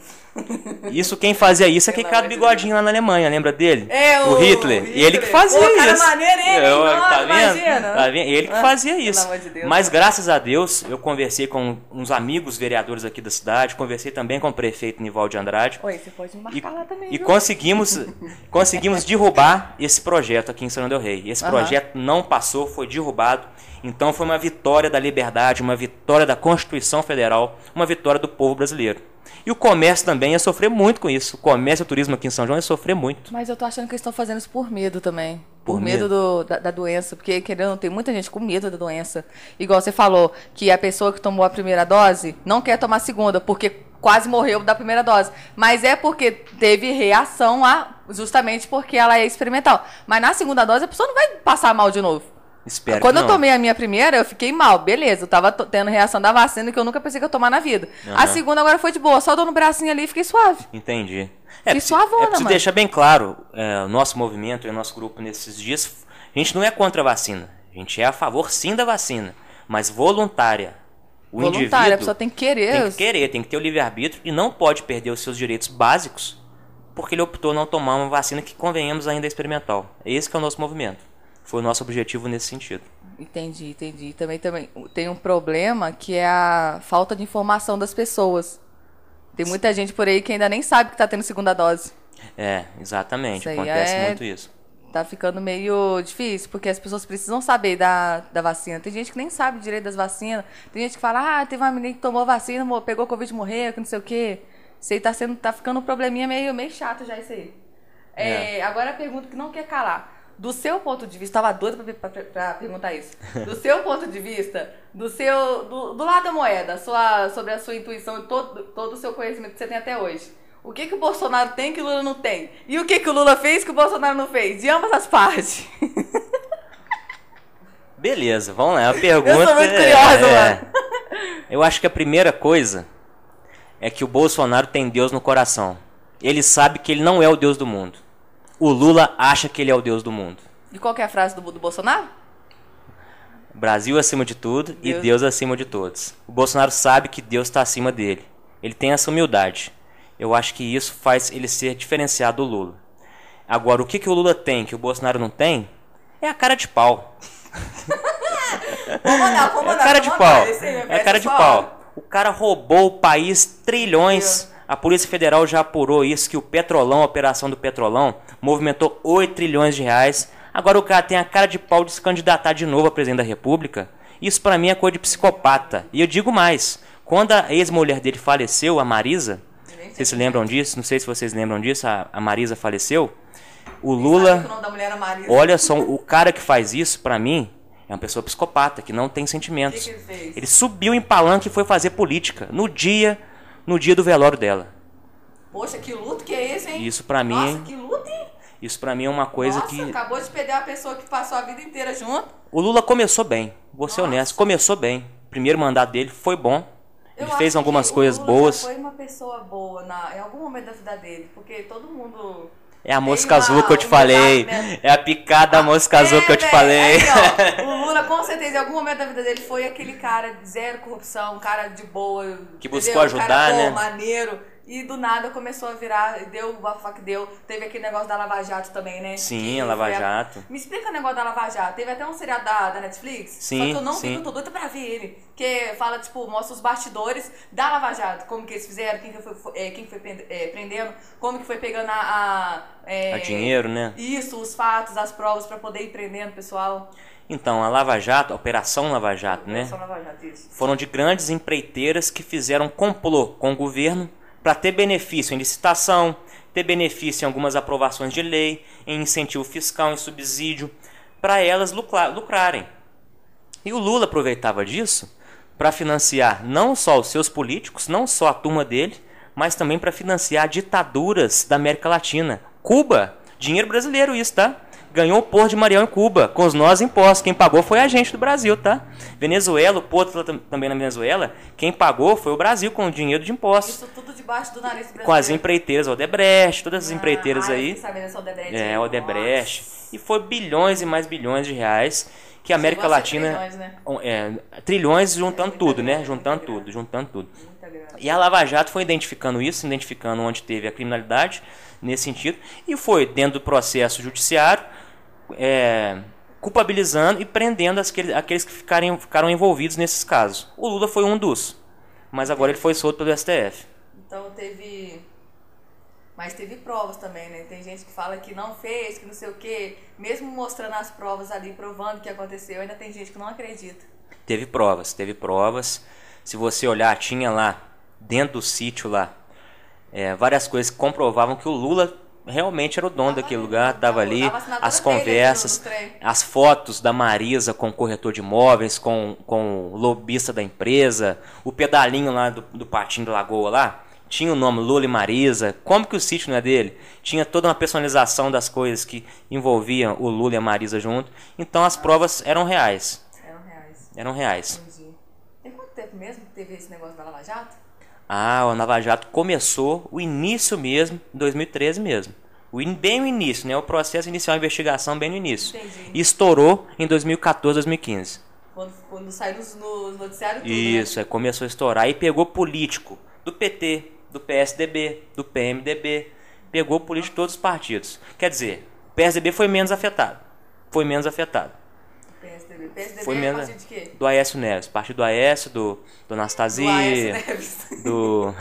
Isso quem fazia isso é amor de Bigodinho lá na Alemanha, lembra dele? É, o Hitler. E ele que Hitler. fazia Pô, cara isso. maneiro ele, hein? Eu- tá vendo? Tá vendo? Ele que Ah, fazia isso. de Deus. Mas graças a Deus, eu conversei com uns amigos vereadores aqui da cidade, conversei também com o prefeito Nivaldo de Andrade. Oi, você pode me E, marcar lá também. e viu? conseguimos, [laughs] conseguimos derrubar esse projeto aqui em São del Rei. Esse Aham. projeto não passou, foi derrubado. Então foi uma vitória da liberdade, uma vitória da Constituição Federal, uma vitória do povo brasileiro. E o comércio também ia sofrer muito com isso. O comércio e o turismo aqui em São João ia sofrer muito. Mas eu tô achando que eles estão fazendo isso por medo também. Por, Por medo, medo? do- da, da doença. Porque, querendo, tem muita gente com medo da doença. Igual você falou, que a pessoa que tomou a primeira dose não quer tomar a segunda, porque quase morreu da primeira dose. Mas é porque teve reação a, justamente porque ela é experimental. Mas na segunda dose a pessoa não vai passar mal de novo. Espero Quando que eu tomei a minha primeira, eu fiquei mal, beleza. Eu tava tendo reação da vacina que eu nunca pensei que ia tomar na vida. A Aham. segunda agora foi de boa, só dou no bracinho ali e fiquei suave. Entendi. Que preci- suavona, é preciso deixar bem claro, é, o nosso movimento e o nosso grupo nesses dias, a gente não é contra a vacina. A gente é a favor sim da vacina, mas voluntária. O Voluntária, a pessoa tem que querer. tem que querer, tem que ter o livre-arbítrio e não pode perder os seus direitos básicos porque ele optou não tomar uma vacina que, convenhamos, ainda é experimental. Esse que é o nosso movimento. Foi o nosso objetivo nesse sentido. Entendi, entendi. Também, também tem um problema que é a falta de informação das pessoas. Tem muita gente por aí que ainda nem sabe que tá tendo segunda dose. É, exatamente. Acontece é- muito isso. Tá ficando meio difícil, porque as pessoas precisam saber da, da vacina. Tem gente que nem sabe direito das vacinas. Tem gente que fala, ah, teve uma menina que tomou vacina, pegou Covid e morreu, que não sei o quê. Isso aí tá, sendo, tá ficando um probleminha meio, meio chato já, isso aí. É, Agora a pergunta que não quer calar. Do seu ponto de vista, tava doida pra perguntar isso. Do [laughs] seu ponto de vista, do seu. Do, do lado da moeda, sua, sobre a sua intuição e todo, todo o seu conhecimento que você tem até hoje. O que, que o Bolsonaro tem que o Lula não tem? E o que, que o Lula fez que o Bolsonaro não fez? De ambas as partes. [laughs] Beleza, vamos lá. A pergunta Eu sou muito é- curiosa, é- mano. [laughs] Eu acho que a primeira coisa é que o Bolsonaro tem Deus no coração. Ele sabe que ele não é o Deus do mundo. O Lula acha que ele é o Deus do mundo. E qual é a frase do, do Bolsonaro? Brasil acima de tudo e Deus. Deus acima de todos. O Bolsonaro sabe que Deus está acima dele. Ele tem essa humildade. Eu acho que isso faz ele ser diferenciado do Lula. Agora, o que, que o Lula tem que o Bolsonaro não tem? É a cara de pau. [laughs] Vamos mandar, vamos É mandar. cara de pau. mandar, É essa cara de pau. O cara roubou o país trilhões. A Polícia Federal já apurou isso, que o Petrolão, a operação do Petrolão, movimentou 8 trilhões de reais. Agora o cara tem a cara de pau de se candidatar de novo a presidente da República. Isso pra mim é coisa de psicopata. E eu digo mais, quando a ex-mulher dele faleceu, a Marisa, vocês se lembram disso? Não sei se vocês lembram disso, a, a Marisa faleceu. O Lula... o? Olha só, o cara que faz isso, pra mim, é uma pessoa psicopata, que não tem sentimentos. O que que ele fez? Ele subiu em palanque e foi fazer política no dia, no dia do velório dela. Poxa, que luto que é esse, hein? Isso pra mim- Nossa, que luto, hein? Isso pra mim é uma coisa Nossa, que acabou de perder uma pessoa que passou a vida inteira junto. o Lula começou bem. Vou ser Nossa. honesto, começou bem. Primeiro mandato dele foi bom. Ele fez algumas coisas boas. Foi uma pessoa boa na, em algum momento da vida dele, porque todo mundo. É a mosca azul que eu te falei. É a picada mosca azul que eu te É, falei. velho, aí, ó, [laughs] o Lula, com certeza, em algum momento da vida dele, foi aquele cara de zero corrupção, um cara de boa. Que entendeu? buscou Um ajudar, cara bom, né? maneiro. E do nada começou a virar, deu o bafá que deu. Teve aquele negócio da Lava Jato também, né? Sim, Lava Jato. Me explica o negócio da Lava Jato. Teve até um seriado da, da Netflix. Sim, Só que eu não sim. vi, eu tô doida pra ver ele. Que fala, tipo, mostra os bastidores da Lava Jato. Como que eles fizeram, quem que foi, é, quem que foi é, prendendo, como que foi pegando a... a, é, A dinheiro, né? Isso, os fatos, as provas pra poder ir prendendo o pessoal. Então, a Lava Jato, a Operação Lava Jato, né? Só Lava Jato, isso. foram de grandes empreiteiras que fizeram complô com o governo para ter benefício em licitação, ter benefício em algumas aprovações de lei, em incentivo fiscal, em subsídio, para elas lucra- lucrarem. E o Lula aproveitava disso para financiar não só os seus políticos, não só a turma dele, mas também para financiar ditaduras da América Latina. Cuba, dinheiro brasileiro isso, tá? Ganhou o Porto de Marião em Cuba, com os nós impostos. Quem pagou foi a gente do Brasil, tá? Venezuela, o Porto tam- também na Venezuela, quem pagou foi o Brasil com o dinheiro de impostos. Isso tudo debaixo do nariz brasileiro. Com as empreiteiras, Odebrecht, todas as empreiteiras ah, eu aí. sabendo dessa Odebrecht. É, Odebrecht. Nossa. E foi bilhões e mais bilhões de reais que a América Latina. trilhões, né? é, trilhões juntando muita tudo, né? grana, Juntando tudo, grana. juntando tudo. E a Lava Jato foi identificando isso, identificando onde teve a criminalidade nesse sentido, e foi dentro do processo judiciário é, culpabilizando e prendendo aqueles, aqueles que ficarem, ficaram envolvidos nesses casos. O Lula foi um dos, mas agora ele foi solto pelo STF. Então teve. Mas teve provas também, né? Tem gente que fala que não fez, que não sei o quê. Mesmo mostrando as provas ali, provando o que aconteceu, ainda tem gente que não acredita. Teve provas, teve provas. Se você olhar, tinha lá, dentro do sítio lá, é, várias coisas que comprovavam que o Lula realmente era o dono Tava daquele ali, lugar, tava- estava ali, as conversas, as fotos da Marisa com o corretor de imóveis, com, com o lobista da empresa, o pedalinho lá do, do Patinho da Lagoa lá, tinha o nome Lula e Marisa. Como que o sítio não é dele? Tinha toda uma personalização das coisas que envolviam o Lula e a Marisa junto. Então as provas eram reais. Eram reais. Eram reais. Entendi. Tem quanto tempo mesmo que teve esse negócio da Lava Jato? Ah, o Lava Jato começou o início mesmo, em 2013 mesmo. O in- bem no início, né? O processo inicial, a investigação bem no início. Entendi. E estourou em 2014, 2015. Quando, quando saiu nos, nos noticiários tudo, Isso, né? aí começou a estourar e pegou político do PT, do PSDB, do PMDB, pegou político de todos os partidos. Quer dizer, o PSDB foi menos afetado. Foi menos afetado. PSDB. Foi é menos partido de quê? do Aécio Neves, partido do Aécio, do, do Do Anastasia, Neves. do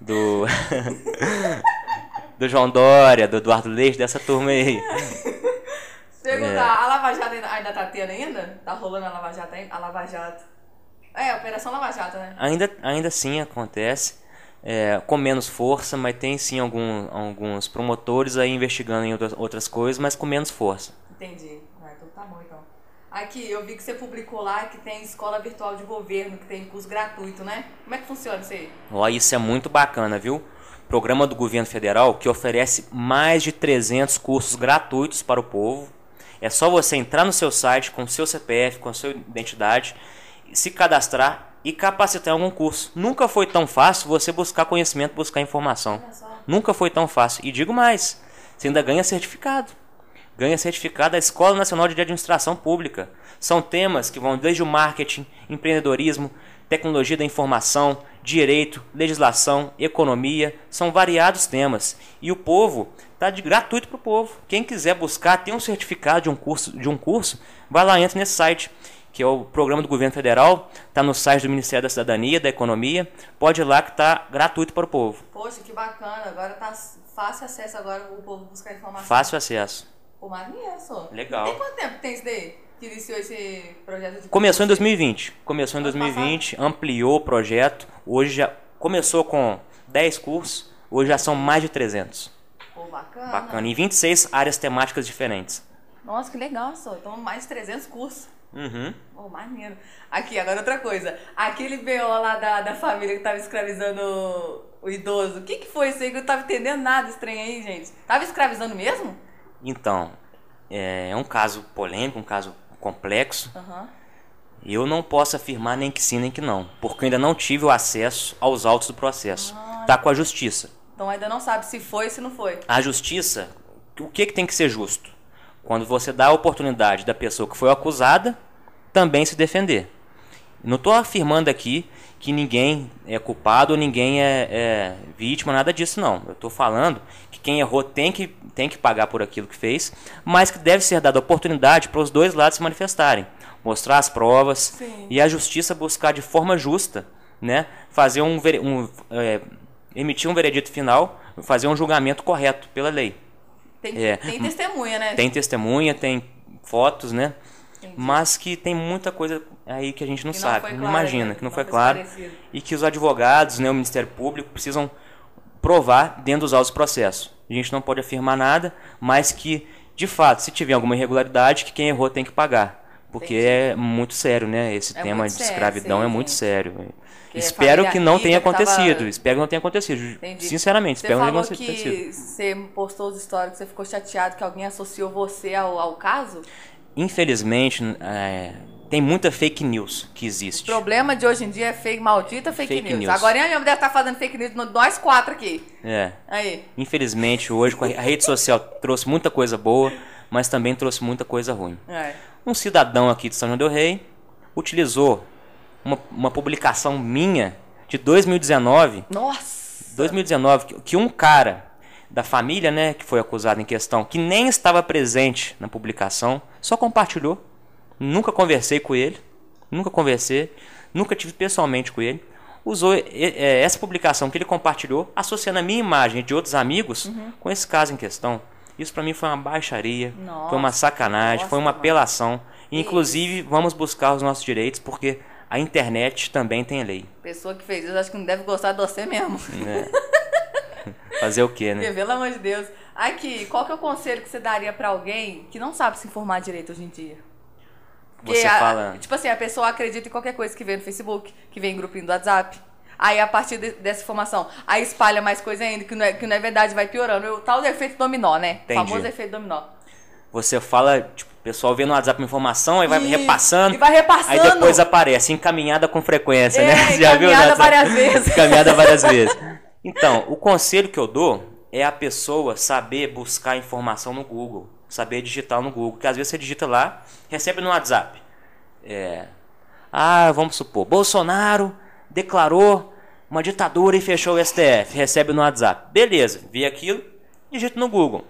do [laughs] do João Dória, do Eduardo Leite, dessa turma aí. Perguntar, É. a Lava Jato ainda, ainda tá tendo ainda? Tá rolando a Lava Jato ainda? A Lava Jato. É, a Operação Lava Jato, né? Ainda ainda sim acontece. é, com menos força, mas tem sim algum, alguns promotores aí investigando em outras, outras coisas, mas com menos força. Entendi. Ah, então tá bom, então. Aqui, eu vi que você publicou lá que tem escola virtual de governo, que tem curso gratuito, né? Como é que funciona isso aí? Ó, isso é muito bacana, viu? Programa do governo federal que oferece mais de 300 cursos gratuitos para o povo. É só você entrar no seu site com o seu CPF, com a sua identidade, se cadastrar e capacitar em algum curso. Nunca foi tão fácil você buscar conhecimento, buscar informação. Nunca foi tão fácil. E digo mais, você ainda ganha certificado. Ganha certificado da Escola Nacional de Administração Pública. São temas que vão desde o marketing, empreendedorismo, tecnologia da informação, direito, legislação, economia. São variados temas. E o povo está de gratuito para o povo. Quem quiser buscar, tem um certificado de um curso, de um curso, vai lá, entra nesse site que é o programa do governo federal, está no site do Ministério da Cidadania, da Economia. Pode ir lá que está gratuito para o povo. Poxa, que bacana. Agora tá fácil acesso agora o povo buscar informação. Fácil acesso. Pô, maneiro, só. Legal. Tem quanto tempo tem isso daí? Que iniciou esse projeto de Começou em curso? 2020. Começou em Ano 2020, ampliou o projeto. Hoje já começou com 10 cursos, hoje já são mais de 300. Pô, bacana. Bacana. Em 26 áreas temáticas diferentes. Nossa, que legal, só. Então, mais de 300 cursos. Uhum. Pô, maneiro. Aqui, agora outra coisa. Aquele BO lá da, da família que tava escravizando o, idoso. O que que foi isso aí que eu não tava entendendo nada estranho aí, gente? Tava escravizando mesmo? Então, é é um caso polêmico, um caso complexo. E eu não posso afirmar nem que sim, nem que não. Porque eu ainda não tive o acesso aos autos do processo. Tá com a justiça. Então ainda não sabe se foi ou se não foi. A justiça, o que, que tem que ser justo? Quando você dá a oportunidade da pessoa que foi acusada também se defender. Não estou afirmando aqui que ninguém é culpado ou ninguém é, é vítima, nada disso não. Eu estou falando que quem errou tem que, tem que pagar por aquilo que fez, mas que deve ser dada oportunidade para os dois lados se manifestarem, mostrar as provas Sim. e a justiça buscar de forma justa, né, fazer um, um é, emitir um veredito final, fazer um julgamento correto pela lei. Tem, É. tem testemunha, né? Tem testemunha, tem fotos, né? Entendi. Mas que tem muita coisa aí que a gente não Que não sabe, foi não claro imagina, ainda, que não não foi claro. E que os advogados, né, o Ministério Público, precisam provar dentro dos autos do processo. A gente não pode afirmar nada, mas que, de fato, se tiver alguma irregularidade, que quem errou tem que pagar. Porque Entendi. é muito sério, né? Esse É tema de sério, escravidão sim, é muito sim. sério. Porque Espero que não tenha que tava- acontecido. Espero que não tenha acontecido. Entendi. Sinceramente, Você espero que não tenha acontecido. que você postou os stories que você ficou chateado que alguém associou você ao, ao caso? Infelizmente, é, tem muita fake news que O existe. problema de hoje em dia é fake, maldita fake, Fake news. news. Agora eu mesmo deve estar fazendo fake news, nós quatro aqui. É. Aí. Infelizmente, hoje a rede social trouxe muita coisa boa, mas também trouxe muita coisa ruim. É. Um cidadão aqui de São João del Rei utilizou uma, uma publicação minha de 2019, Nossa! 2019 que, que um cara da família, né, que foi acusado em questão, que nem estava presente na publicação, só compartilhou. Nunca conversei com ele, nunca conversei, nunca tive pessoalmente com ele. Usou e- essa publicação que ele compartilhou, associando a minha imagem e de outros amigos Uhum. com esse caso em questão. Isso pra mim foi uma baixaria, Nossa. foi uma sacanagem, Nossa, foi uma apelação. E, inclusive, vamos buscar os nossos direitos, porque a internet também tem lei. Pessoa que fez isso, acho que não deve gostar de você mesmo. né? [laughs] Fazer o quê, né? Porque, pelo amor de Deus. Aqui, qual que é o conselho que você daria pra alguém que não sabe se informar direito hoje em dia? Porque Você a- fala. Tipo assim, a pessoa acredita em qualquer coisa que vê no Facebook, que vê em grupinho do WhatsApp. Aí, a partir de, dessa informação, aí espalha mais coisa ainda, que não é, que não é verdade, vai piorando. O tal do efeito dominó, né? Entendi. O famoso efeito dominó. Você fala, tipo, o pessoal vê no WhatsApp informação, aí vai Isso, repassando. e vai repassando. Aí depois aparece, encaminhada com frequência, É, né? Você [laughs] já viu encaminhada várias vezes. encaminhada várias vezes. Então, o conselho que eu dou é a pessoa saber buscar informação no Google. Saber digitar no Google. Porque às vezes você digita lá, recebe no WhatsApp. É, ah, vamos supor, Bolsonaro declarou uma ditadura e fechou o STF. Recebe no WhatsApp. Beleza, vi aquilo, digita no Google.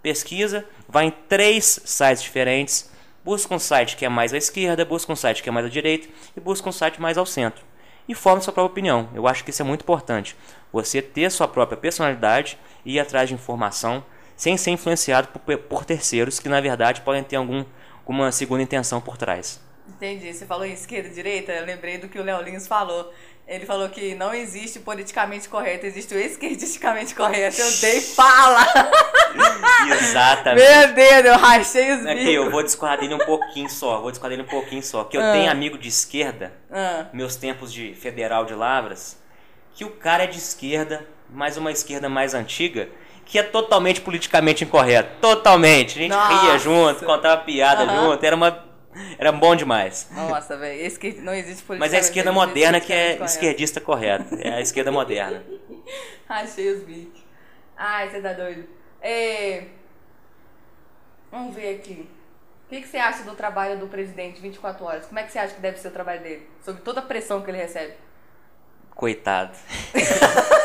Pesquisa, vai em três sites diferentes. Busca um site que é mais à esquerda, busca um site que é mais à direita e busca um site mais ao centro. E forme sua própria opinião. Eu acho que isso é muito importante. Você ter sua própria personalidade e ir atrás de informação sem ser influenciado por, por terceiros que, na verdade, podem ter algum, alguma segunda intenção por trás. Entendi. Você falou em esquerda e direita, eu lembrei do que o Léo Lins falou. Ele falou que não existe politicamente correto, existe o esquerdisticamente correto. Eu dei fala! Exatamente. Meu Deus, eu rachei os Aqui, bicos. eu vou discordar dele um pouquinho só, vou discordar dele um pouquinho só. Que eu Ah. tenho amigo de esquerda, Ah, meus tempos de federal de Lavras, que o cara é de esquerda, mas uma esquerda mais antiga, que é totalmente politicamente incorreto. Totalmente. A gente Nossa. ria junto, contava piada junto, era uma. Era bom demais. nossa, velho. Esquer... Não existe politicamente Mas é a esquerda moderna que é esquerdista correta. É a esquerda [laughs] moderna. Rachei os bicos. Ai, você tá doido. É... Vamos ver aqui. O que, que você acha do trabalho do presidente 24 horas? Como é que você acha que deve ser o trabalho dele? Sob toda a pressão que ele recebe. Coitado. [laughs]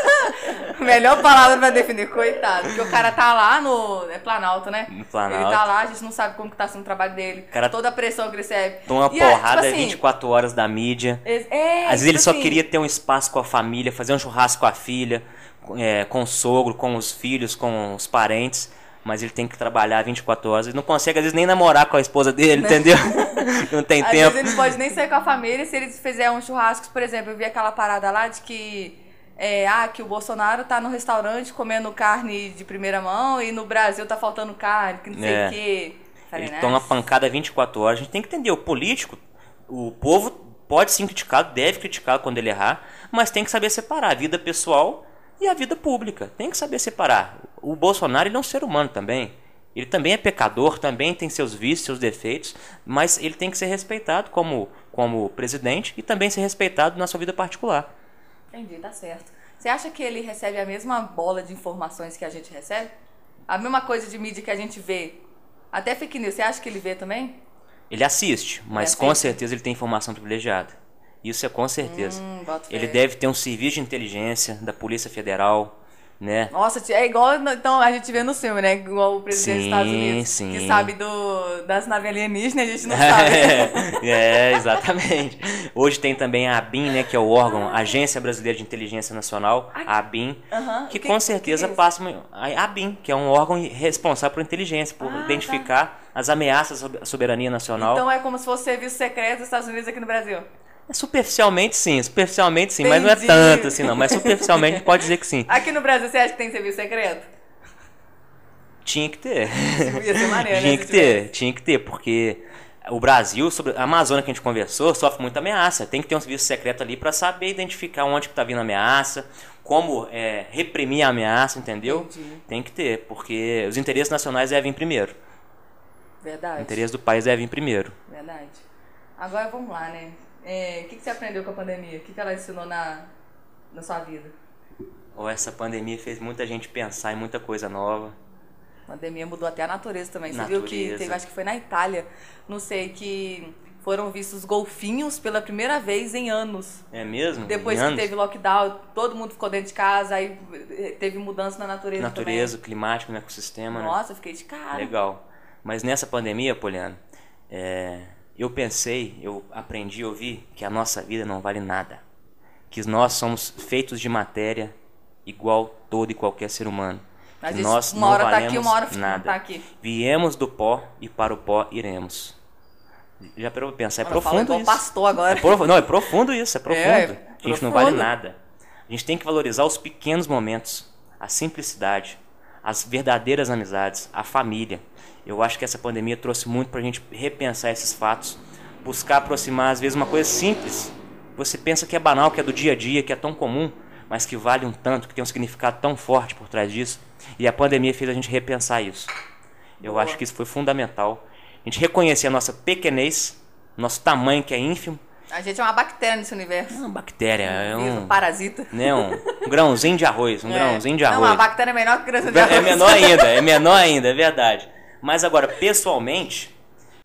[laughs] Melhor palavra pra definir, coitado. Porque o cara tá lá no. É Planalto, né? No Planalto. Ele tá lá, a gente não sabe como que tá sendo o trabalho dele. Cara- Toda a pressão que ele recebe. Toma uma E é, porrada tipo assim, 24 horas da mídia. É, Às vezes ele tipo só assim, queria ter um espaço com a família, fazer um churrasco com a filha, com- é, com o sogro, com os filhos, com os parentes. Mas ele tem que trabalhar 24 horas. Ele não consegue, às vezes, nem namorar com a esposa dele, [laughs] entendeu? [laughs] não tem Às tempo. vezes ele não pode nem sair com a família se ele fizer um churrasco, por exemplo, eu vi aquela parada lá de que é, ah, que o Bolsonaro tá no restaurante comendo carne de primeira mão e no Brasil tá faltando carne, que não sei É. o quê. Falei, Ele né? toma pancada 24 horas. A gente tem que entender, o político, o povo pode sim criticar, deve criticar quando ele errar, mas tem que saber separar a vida pessoal e a vida pública. Tem que saber separar. O Bolsonaro ele é um ser humano também. Ele também é pecador, também tem seus vícios, seus defeitos, mas ele tem que ser respeitado como, como presidente e também ser respeitado na sua vida particular. Entendi, tá certo. Você acha que ele recebe a mesma bola de informações que a gente recebe? A mesma coisa de mídia que a gente vê? Até fake news, você acha que ele vê também? Ele assiste, mas Ele com assiste. certeza ele tem informação privilegiada. Isso é com certeza. Hum, ele deve ter um serviço de inteligência da Polícia Federal, né? Nossa, é igual então, a gente vê no filme, né? Igual o presidente Sim, dos Estados Unidos. sim. Que sabe do, das naves alienígenas, a gente não [laughs] sabe. é, exatamente. Hoje tem também a ABIN, né, que é o órgão, Agência Brasileira de Inteligência Nacional, a ABIN, que que- com certeza que é passa a ABIN, que é um órgão responsável por inteligência, por Ah, identificar as ameaças à soberania nacional. Então é como se fosse serviço secreto dos Estados Unidos aqui no Brasil. É Superficialmente sim, superficialmente sim, mas não é Entendi. tanto assim não, mas superficialmente pode dizer que sim. [laughs] Aqui no Brasil, você acha que tem serviço secreto? Tinha que ter. Ia ser [laughs] maneiro, né, tinha se que ter, tinha que ter, porque o Brasil, sobre a Amazônia que a gente conversou, sofre muita ameaça. Tem que ter um serviço secreto ali para saber identificar onde que tá vindo a ameaça, como é, reprimir a ameaça, entendeu? Entendi. Tem que ter, porque os interesses nacionais devem vir primeiro. O Verdade. interesse do país deve vir primeiro. Verdade. Agora vamos lá, né? É, o que, que você aprendeu com a pandemia? O que, que ela ensinou na, na sua vida? Ou essa pandemia fez muita gente pensar em muita coisa nova. A pandemia mudou até a natureza também. Você viu que Natureza. teve, acho que foi na Itália, não sei, que foram vistos golfinhos pela primeira vez em anos. É mesmo? Depois Em que anos? teve lockdown, todo mundo ficou dentro de casa, aí eh, teve mudança na natureza, natureza, climático, no ecossistema, também. né? Nossa, eu fiquei de cara. Legal. Mas nessa pandemia, Poliano, é, eu pensei, eu aprendi, eu vi que a nossa vida não vale nada. Que nós somos feitos de matéria igual todo e qualquer ser humano. A Que gente, nós uma não hora tá aqui, valemos uma hora nada. tá aqui. Viemos do pó e para o pó iremos. Já parou pra pensar? É Mano, profundo isso. pastor agora. É profu- não, é profundo isso, é [laughs] profundo. É, a gente não profundo. vale nada. A gente tem que valorizar os pequenos momentos, a simplicidade, as verdadeiras amizades, a família. Eu acho que essa pandemia trouxe muito pra gente repensar esses fatos, buscar aproximar, às vezes, uma coisa simples você pensa que é banal, que é do dia a dia, que é tão comum, mas que vale um tanto, que tem um significado tão forte por trás disso. E a pandemia fez a gente repensar isso. Eu Boa. acho que isso foi fundamental. A gente reconhecer a nossa pequenez, nosso tamanho que é ínfimo. A gente é uma bactéria nesse universo. É uma bactéria, é um, um parasita. [laughs] Né, um, um grãozinho de arroz, um é. grãozinho de arroz. Não, uma bactéria é menor que grãozinho de arroz. É menor ainda, é menor ainda, é verdade. Mas agora, pessoalmente,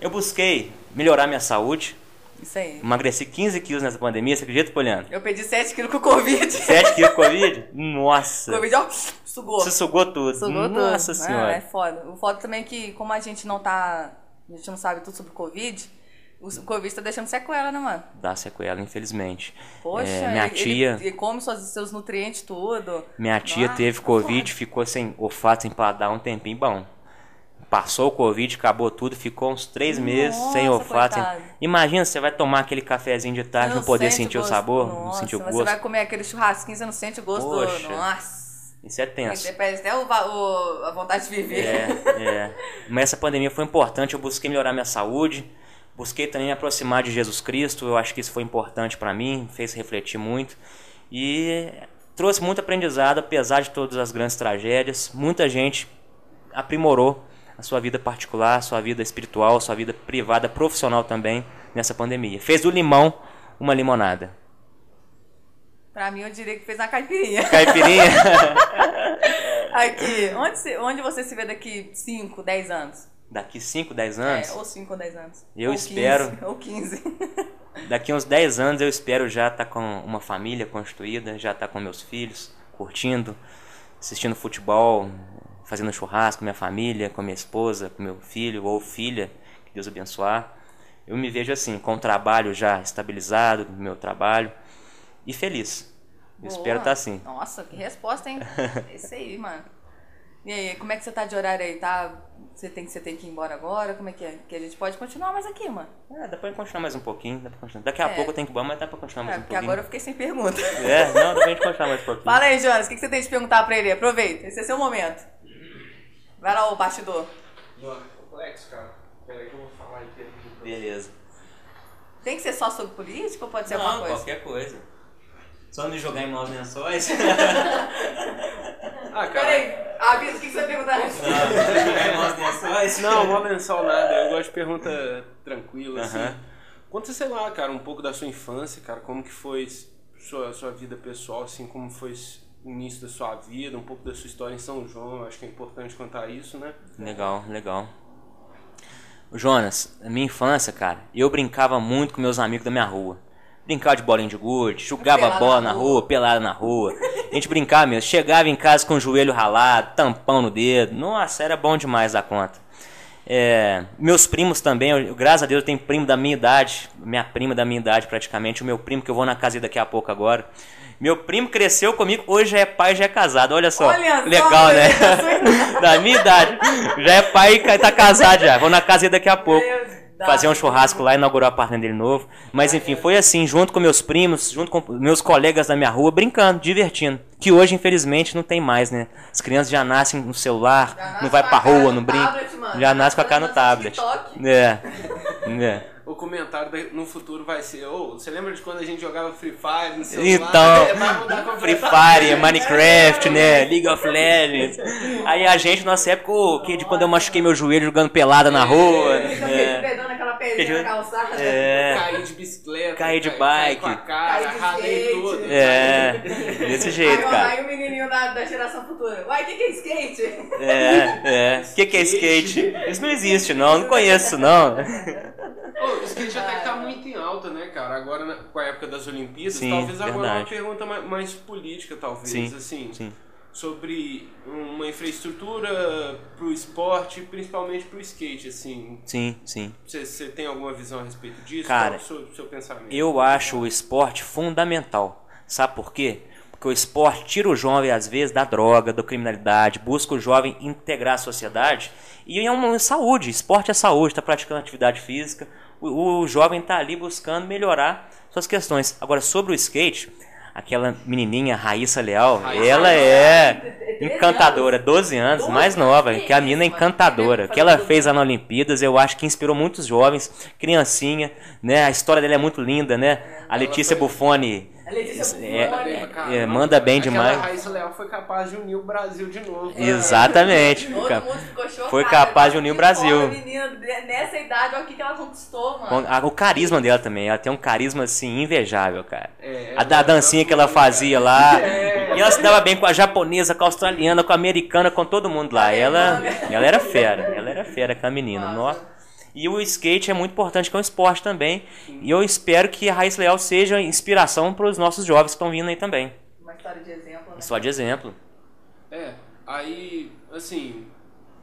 eu busquei melhorar minha saúde. Isso aí. Emagreci 15 quilos nessa pandemia, você acredita, Poliana? Eu perdi 7 quilos com o Covid. 7 quilos com o Covid? [laughs] Nossa. Covid, ó, sugou. Você sugou tudo. Sugou Nossa tudo. senhora. É, é foda. O foda também é que, como a gente não tá. A gente não sabe tudo sobre o Covid, o Covid tá deixando sequela, né, mano? Dá sequela, infelizmente. Poxa, é, minha ele, tia. Ele, come seus, seus nutrientes, tudo. Minha tia ah, teve Covid, ficou sem olfato, sem paladar um tempinho bom passou o Covid, acabou tudo, ficou uns três Nossa, meses sem olfato. Sem... Imagina, você vai tomar aquele cafezinho de tarde, não, não poder sentir o, o sabor, Nossa, não sentir o gosto. Você vai comer aquele churrasquinho, você não sente o gosto Poxa, do... Nossa. Isso é tenso. Depende até o, o, a vontade de viver. É, é. Mas essa pandemia foi importante, eu busquei melhorar minha saúde, busquei também me aproximar de Jesus Cristo, eu acho que isso foi importante para mim, fez refletir muito. E trouxe muito aprendizado, apesar de todas as grandes tragédias. Muita gente aprimorou a sua vida particular, a sua vida espiritual, a sua vida privada, profissional também nessa pandemia. Fez do limão uma limonada. Pra mim, eu diria que fez uma caipirinha. [laughs] Caipirinha? [laughs] Aqui, onde, se, onde você se vê daqui 5, 10 anos? Daqui 5, 10 anos? É, ou 5 ou 10 anos. Eu ou espero. 15, ou 15. [laughs] daqui uns 10 anos eu espero já estar tá com uma família constituída, já estar tá com meus filhos, curtindo, assistindo futebol, fazendo churrasco com minha família, com minha esposa, com meu filho ou filha, que Deus abençoar. Eu me vejo assim, com o trabalho já estabilizado, meu trabalho, e feliz. Eu espero estar assim. Nossa, que resposta, hein? [laughs] É isso aí, mano. E aí, como é que você tá de horário aí? Tá? Você tem, você tem que ir embora agora? Como é que é? Que a gente pode continuar mais aqui, mano. É, dá pra continuar mais um pouquinho. Dá continuar. Daqui a é. pouco eu tenho que ir embora, mas dá pra continuar mais é, um pouquinho. Porque agora eu fiquei sem pergunta. É, não, dá pra gente continuar mais um [laughs] pouquinho. Fala aí, Jonas, o que você tem de perguntar pra ele? Aproveita, esse é seu momento. Vai lá, o bastidor. Não, é complexo, cara. Peraí que eu vou falar aqui. Beleza. Tem que ser só sobre política ou pode ser não, alguma coisa? qualquer coisa. Só não jogar em maus lençóis. ah, cara. Peraí, avisa o que você vai perguntar. Não, jogar em maus lençóis. Não, mau lençol nada. Eu gosto de pergunta tranquila, uh -huh. assim. Conta, sei lá, cara, um pouco da sua infância, cara. Como que foi sua, sua vida pessoal, assim, como foi início da sua vida, um pouco da sua história em São João. Acho que é importante contar isso, né? Legal, legal. Jonas, na minha infância, cara, eu brincava muito com meus amigos da minha rua. Brincava de bolinha de gude, jogava bola na rua, rua pelada na rua. A gente brincava mesmo. Chegava em casa com o joelho ralado, tampão no dedo. Nossa, era bom demais da conta. É, meus primos também, eu, graças a Deus eu tenho primo da minha idade, minha prima da minha idade praticamente, o meu primo que eu vou na casa daqui a pouco agora. Meu primo cresceu comigo, hoje já é pai, já é casado. Olha só. Olha Legal, só, né? [laughs] [laughs] da minha idade. Já é pai e tá casado já. Vou na casa daqui a pouco. Fazer um churrasco lá, inaugurar o apartamento dele novo. Mas enfim, foi assim, junto com meus primos, junto com meus colegas da minha rua, brincando, divertindo. Que hoje, infelizmente, não tem mais, né? As crianças já nascem no celular, não vai pra rua, não brinca. Já nasce com a cara no tablet. É. [laughs] É o comentário no futuro vai ser: oh, você lembra de quando a gente jogava Free Fire no celular? Então, Free Fire, Minecraft, né? League of Legends. Aí a gente, nossa época, que de quando eu machuquei meu joelho jogando pelada na rua. É. Pedrinha na calçada. É. Caí de bicicleta. Caí de bike. Caí com a cara, ralei tudo. É. Desse jeito, cara. Aí o menininho da, da geração futura. Uai, o que, que é skate? É, é. O que, que é skate? Isso não existe, não. Não conheço, não. O skate até que tá muito em alta, né, cara? Agora, né, com a época das Olimpíadas, sim, talvez agora verdade. uma pergunta mais, mais política, talvez, sim, assim. Sim. Sobre uma infraestrutura pro esporte, principalmente pro skate, assim. Sim, sim. Você tem alguma visão a respeito disso? Cara, Qual é o seu, seu pensamento? Eu acho o esporte fundamental. Sabe por quê? Porque o esporte tira o jovem, às vezes, da droga, da criminalidade, busca o jovem integrar a sociedade. E é uma saúde, esporte é saúde, está praticando atividade física, o, o jovem está ali buscando melhorar suas questões. Agora, sobre o skate, aquela menininha Raíssa Leal, Raíssa ela Leal. é encantadora, 12 anos, 12 mais nova, que a mina é encantadora. O que ela fez na Olimpíadas, eu acho que inspirou muitos jovens, criancinha, né? A história dela é muito linda, né? A Letícia Buffoni é, é, é, manda bem demais. A Raíssa Leal foi capaz de unir o Brasil de novo. Exatamente. Todo mundo ficou chocado. Foi capaz de unir o Brasil. menina, nessa idade, olha o que, ela conquistou, mano. O carisma dela também. Ela tem um carisma, assim, invejável, cara. É, a, a dancinha que ela fazia lá. É. E ela se dava bem com a japonesa, com a australiana, com a americana, com todo mundo lá. Ela, ela era fera. Ela era fera, aquela menina. Nossa. E o skate é muito importante, que é um esporte também. Sim. E eu espero que a Raiz Leal seja inspiração para os nossos jovens que estão vindo aí também. Uma história de exemplo, né? Só de exemplo. É, aí, assim,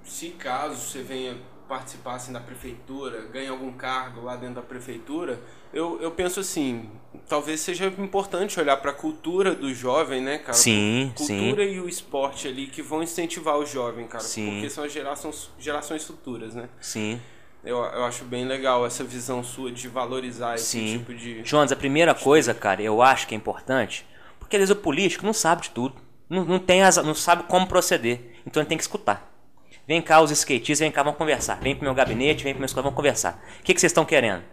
se caso você venha participar assim, da prefeitura, ganhe algum cargo lá dentro da prefeitura, eu, eu penso assim, talvez seja importante olhar para a cultura do jovem, né, cara? Sim, cultura sim. e o esporte ali que vão incentivar o jovem, cara, sim. porque são as gerações, gerações futuras, né? Sim. Eu, eu acho bem legal essa visão sua de valorizar esse Sim. tipo de. Jonas, a primeira coisa, cara, eu acho que é importante, porque às vezes o político não sabe de tudo. Não, não, tem as, não sabe como proceder. Então ele tem que escutar. Vem cá, os skatistas, vem cá, vamos conversar. Vem pro meu gabinete, vem pro meu escola, vamos conversar. O que, que vocês estão querendo?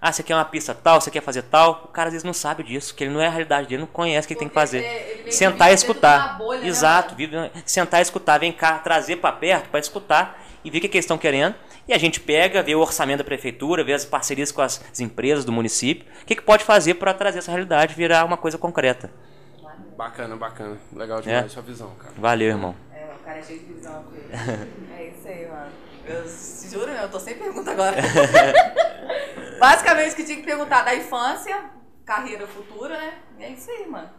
Ah, você quer uma pista tal, você quer fazer tal? O cara às vezes não sabe disso, que ele não é a realidade dele, não conhece o que ele tem que fazer. Ele, Sentar e escutar. Bolha, né, Exato, né, vive, sentar e escutar, vem cá, trazer para perto para escutar e ver o que, que eles estão querendo. E a gente pega, vê o orçamento da prefeitura, vê as parcerias com as empresas do município, o que, que pode fazer para trazer essa realidade virar uma coisa concreta. Bacana, bacana. Legal demais é. sua visão, cara. Valeu, irmão. É, o cara é cheio de visão. é isso aí, mano. Eu juro, eu tô sem pergunta agora. [laughs] Basicamente, que tinha que perguntar da infância, carreira futura, né? E é isso aí, mano.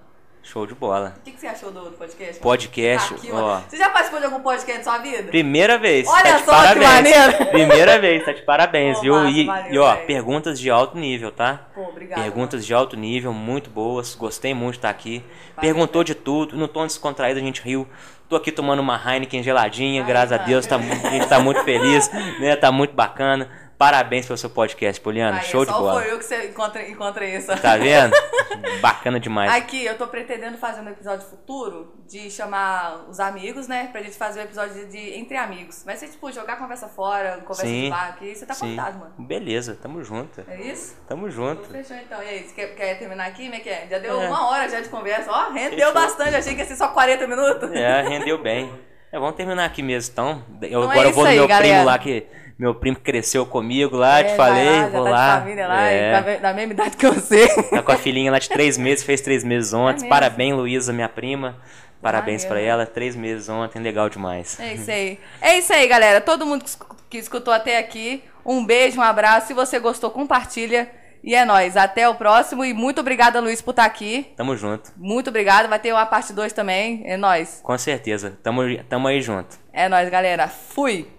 Show de bola. O que, que você achou do podcast? Podcast, tá aqui, ó. Você já participou de algum podcast na sua vida? Primeira vez. Olha tá só parabéns. que maneiro. Primeira vez, tá de parabéns, viu? Massa, e, valeu, e, ó, perguntas de alto nível, tá? Pô, obrigado. Perguntas mano. de alto nível, muito boas. Gostei muito de estar aqui. Valeu, Perguntou de tudo, no tom descontraído a gente riu. Tô aqui tomando uma Heineken geladinha, Ai, graças mano. a Deus, tá, a gente tá muito feliz, [laughs] né? Tá muito bacana. Parabéns pelo seu podcast, Poliana. Show de bola. Só foi eu que você encontra, encontra isso. Tá vendo? [laughs] Bacana demais. Aqui, eu tô pretendendo fazer um episódio futuro de chamar os amigos, né? Pra gente fazer um episódio de, Entre Amigos. Vai ser tipo jogar conversa fora, conversa Sim. de bar aqui. Você tá Sim. contado, mano. Beleza, tamo junto. É isso? Tamo junto. Fechou então. E aí, você quer, quer terminar aqui? Como é que é? Já deu é. uma hora já de conversa. Ó, rendeu Fechou. bastante. Achei que ia ser só 40 minutos. É, rendeu bem. É, vamos terminar aqui mesmo, então. Eu, então agora é eu vou no aí, meu galera. primo lá que meu primo cresceu comigo lá, é, te falei, lá, vou tá lá. família lá, é. da mesma idade que você. Tá com a filhinha lá de três [laughs] meses, fez três meses é ontem. É Parabéns, Luísa, minha prima. Parabéns para ela, três meses ontem, legal demais. É isso aí. É isso aí, galera. Todo mundo que escutou até aqui, um beijo, um abraço. Se você gostou, compartilha. E é nóis. Até o próximo. E muito obrigada, Luiz, por estar aqui. Tamo junto. Muito obrigado. Vai ter uma parte 2 também. É nóis. Com certeza. Tamo, tamo aí junto. É nóis, galera. Fui.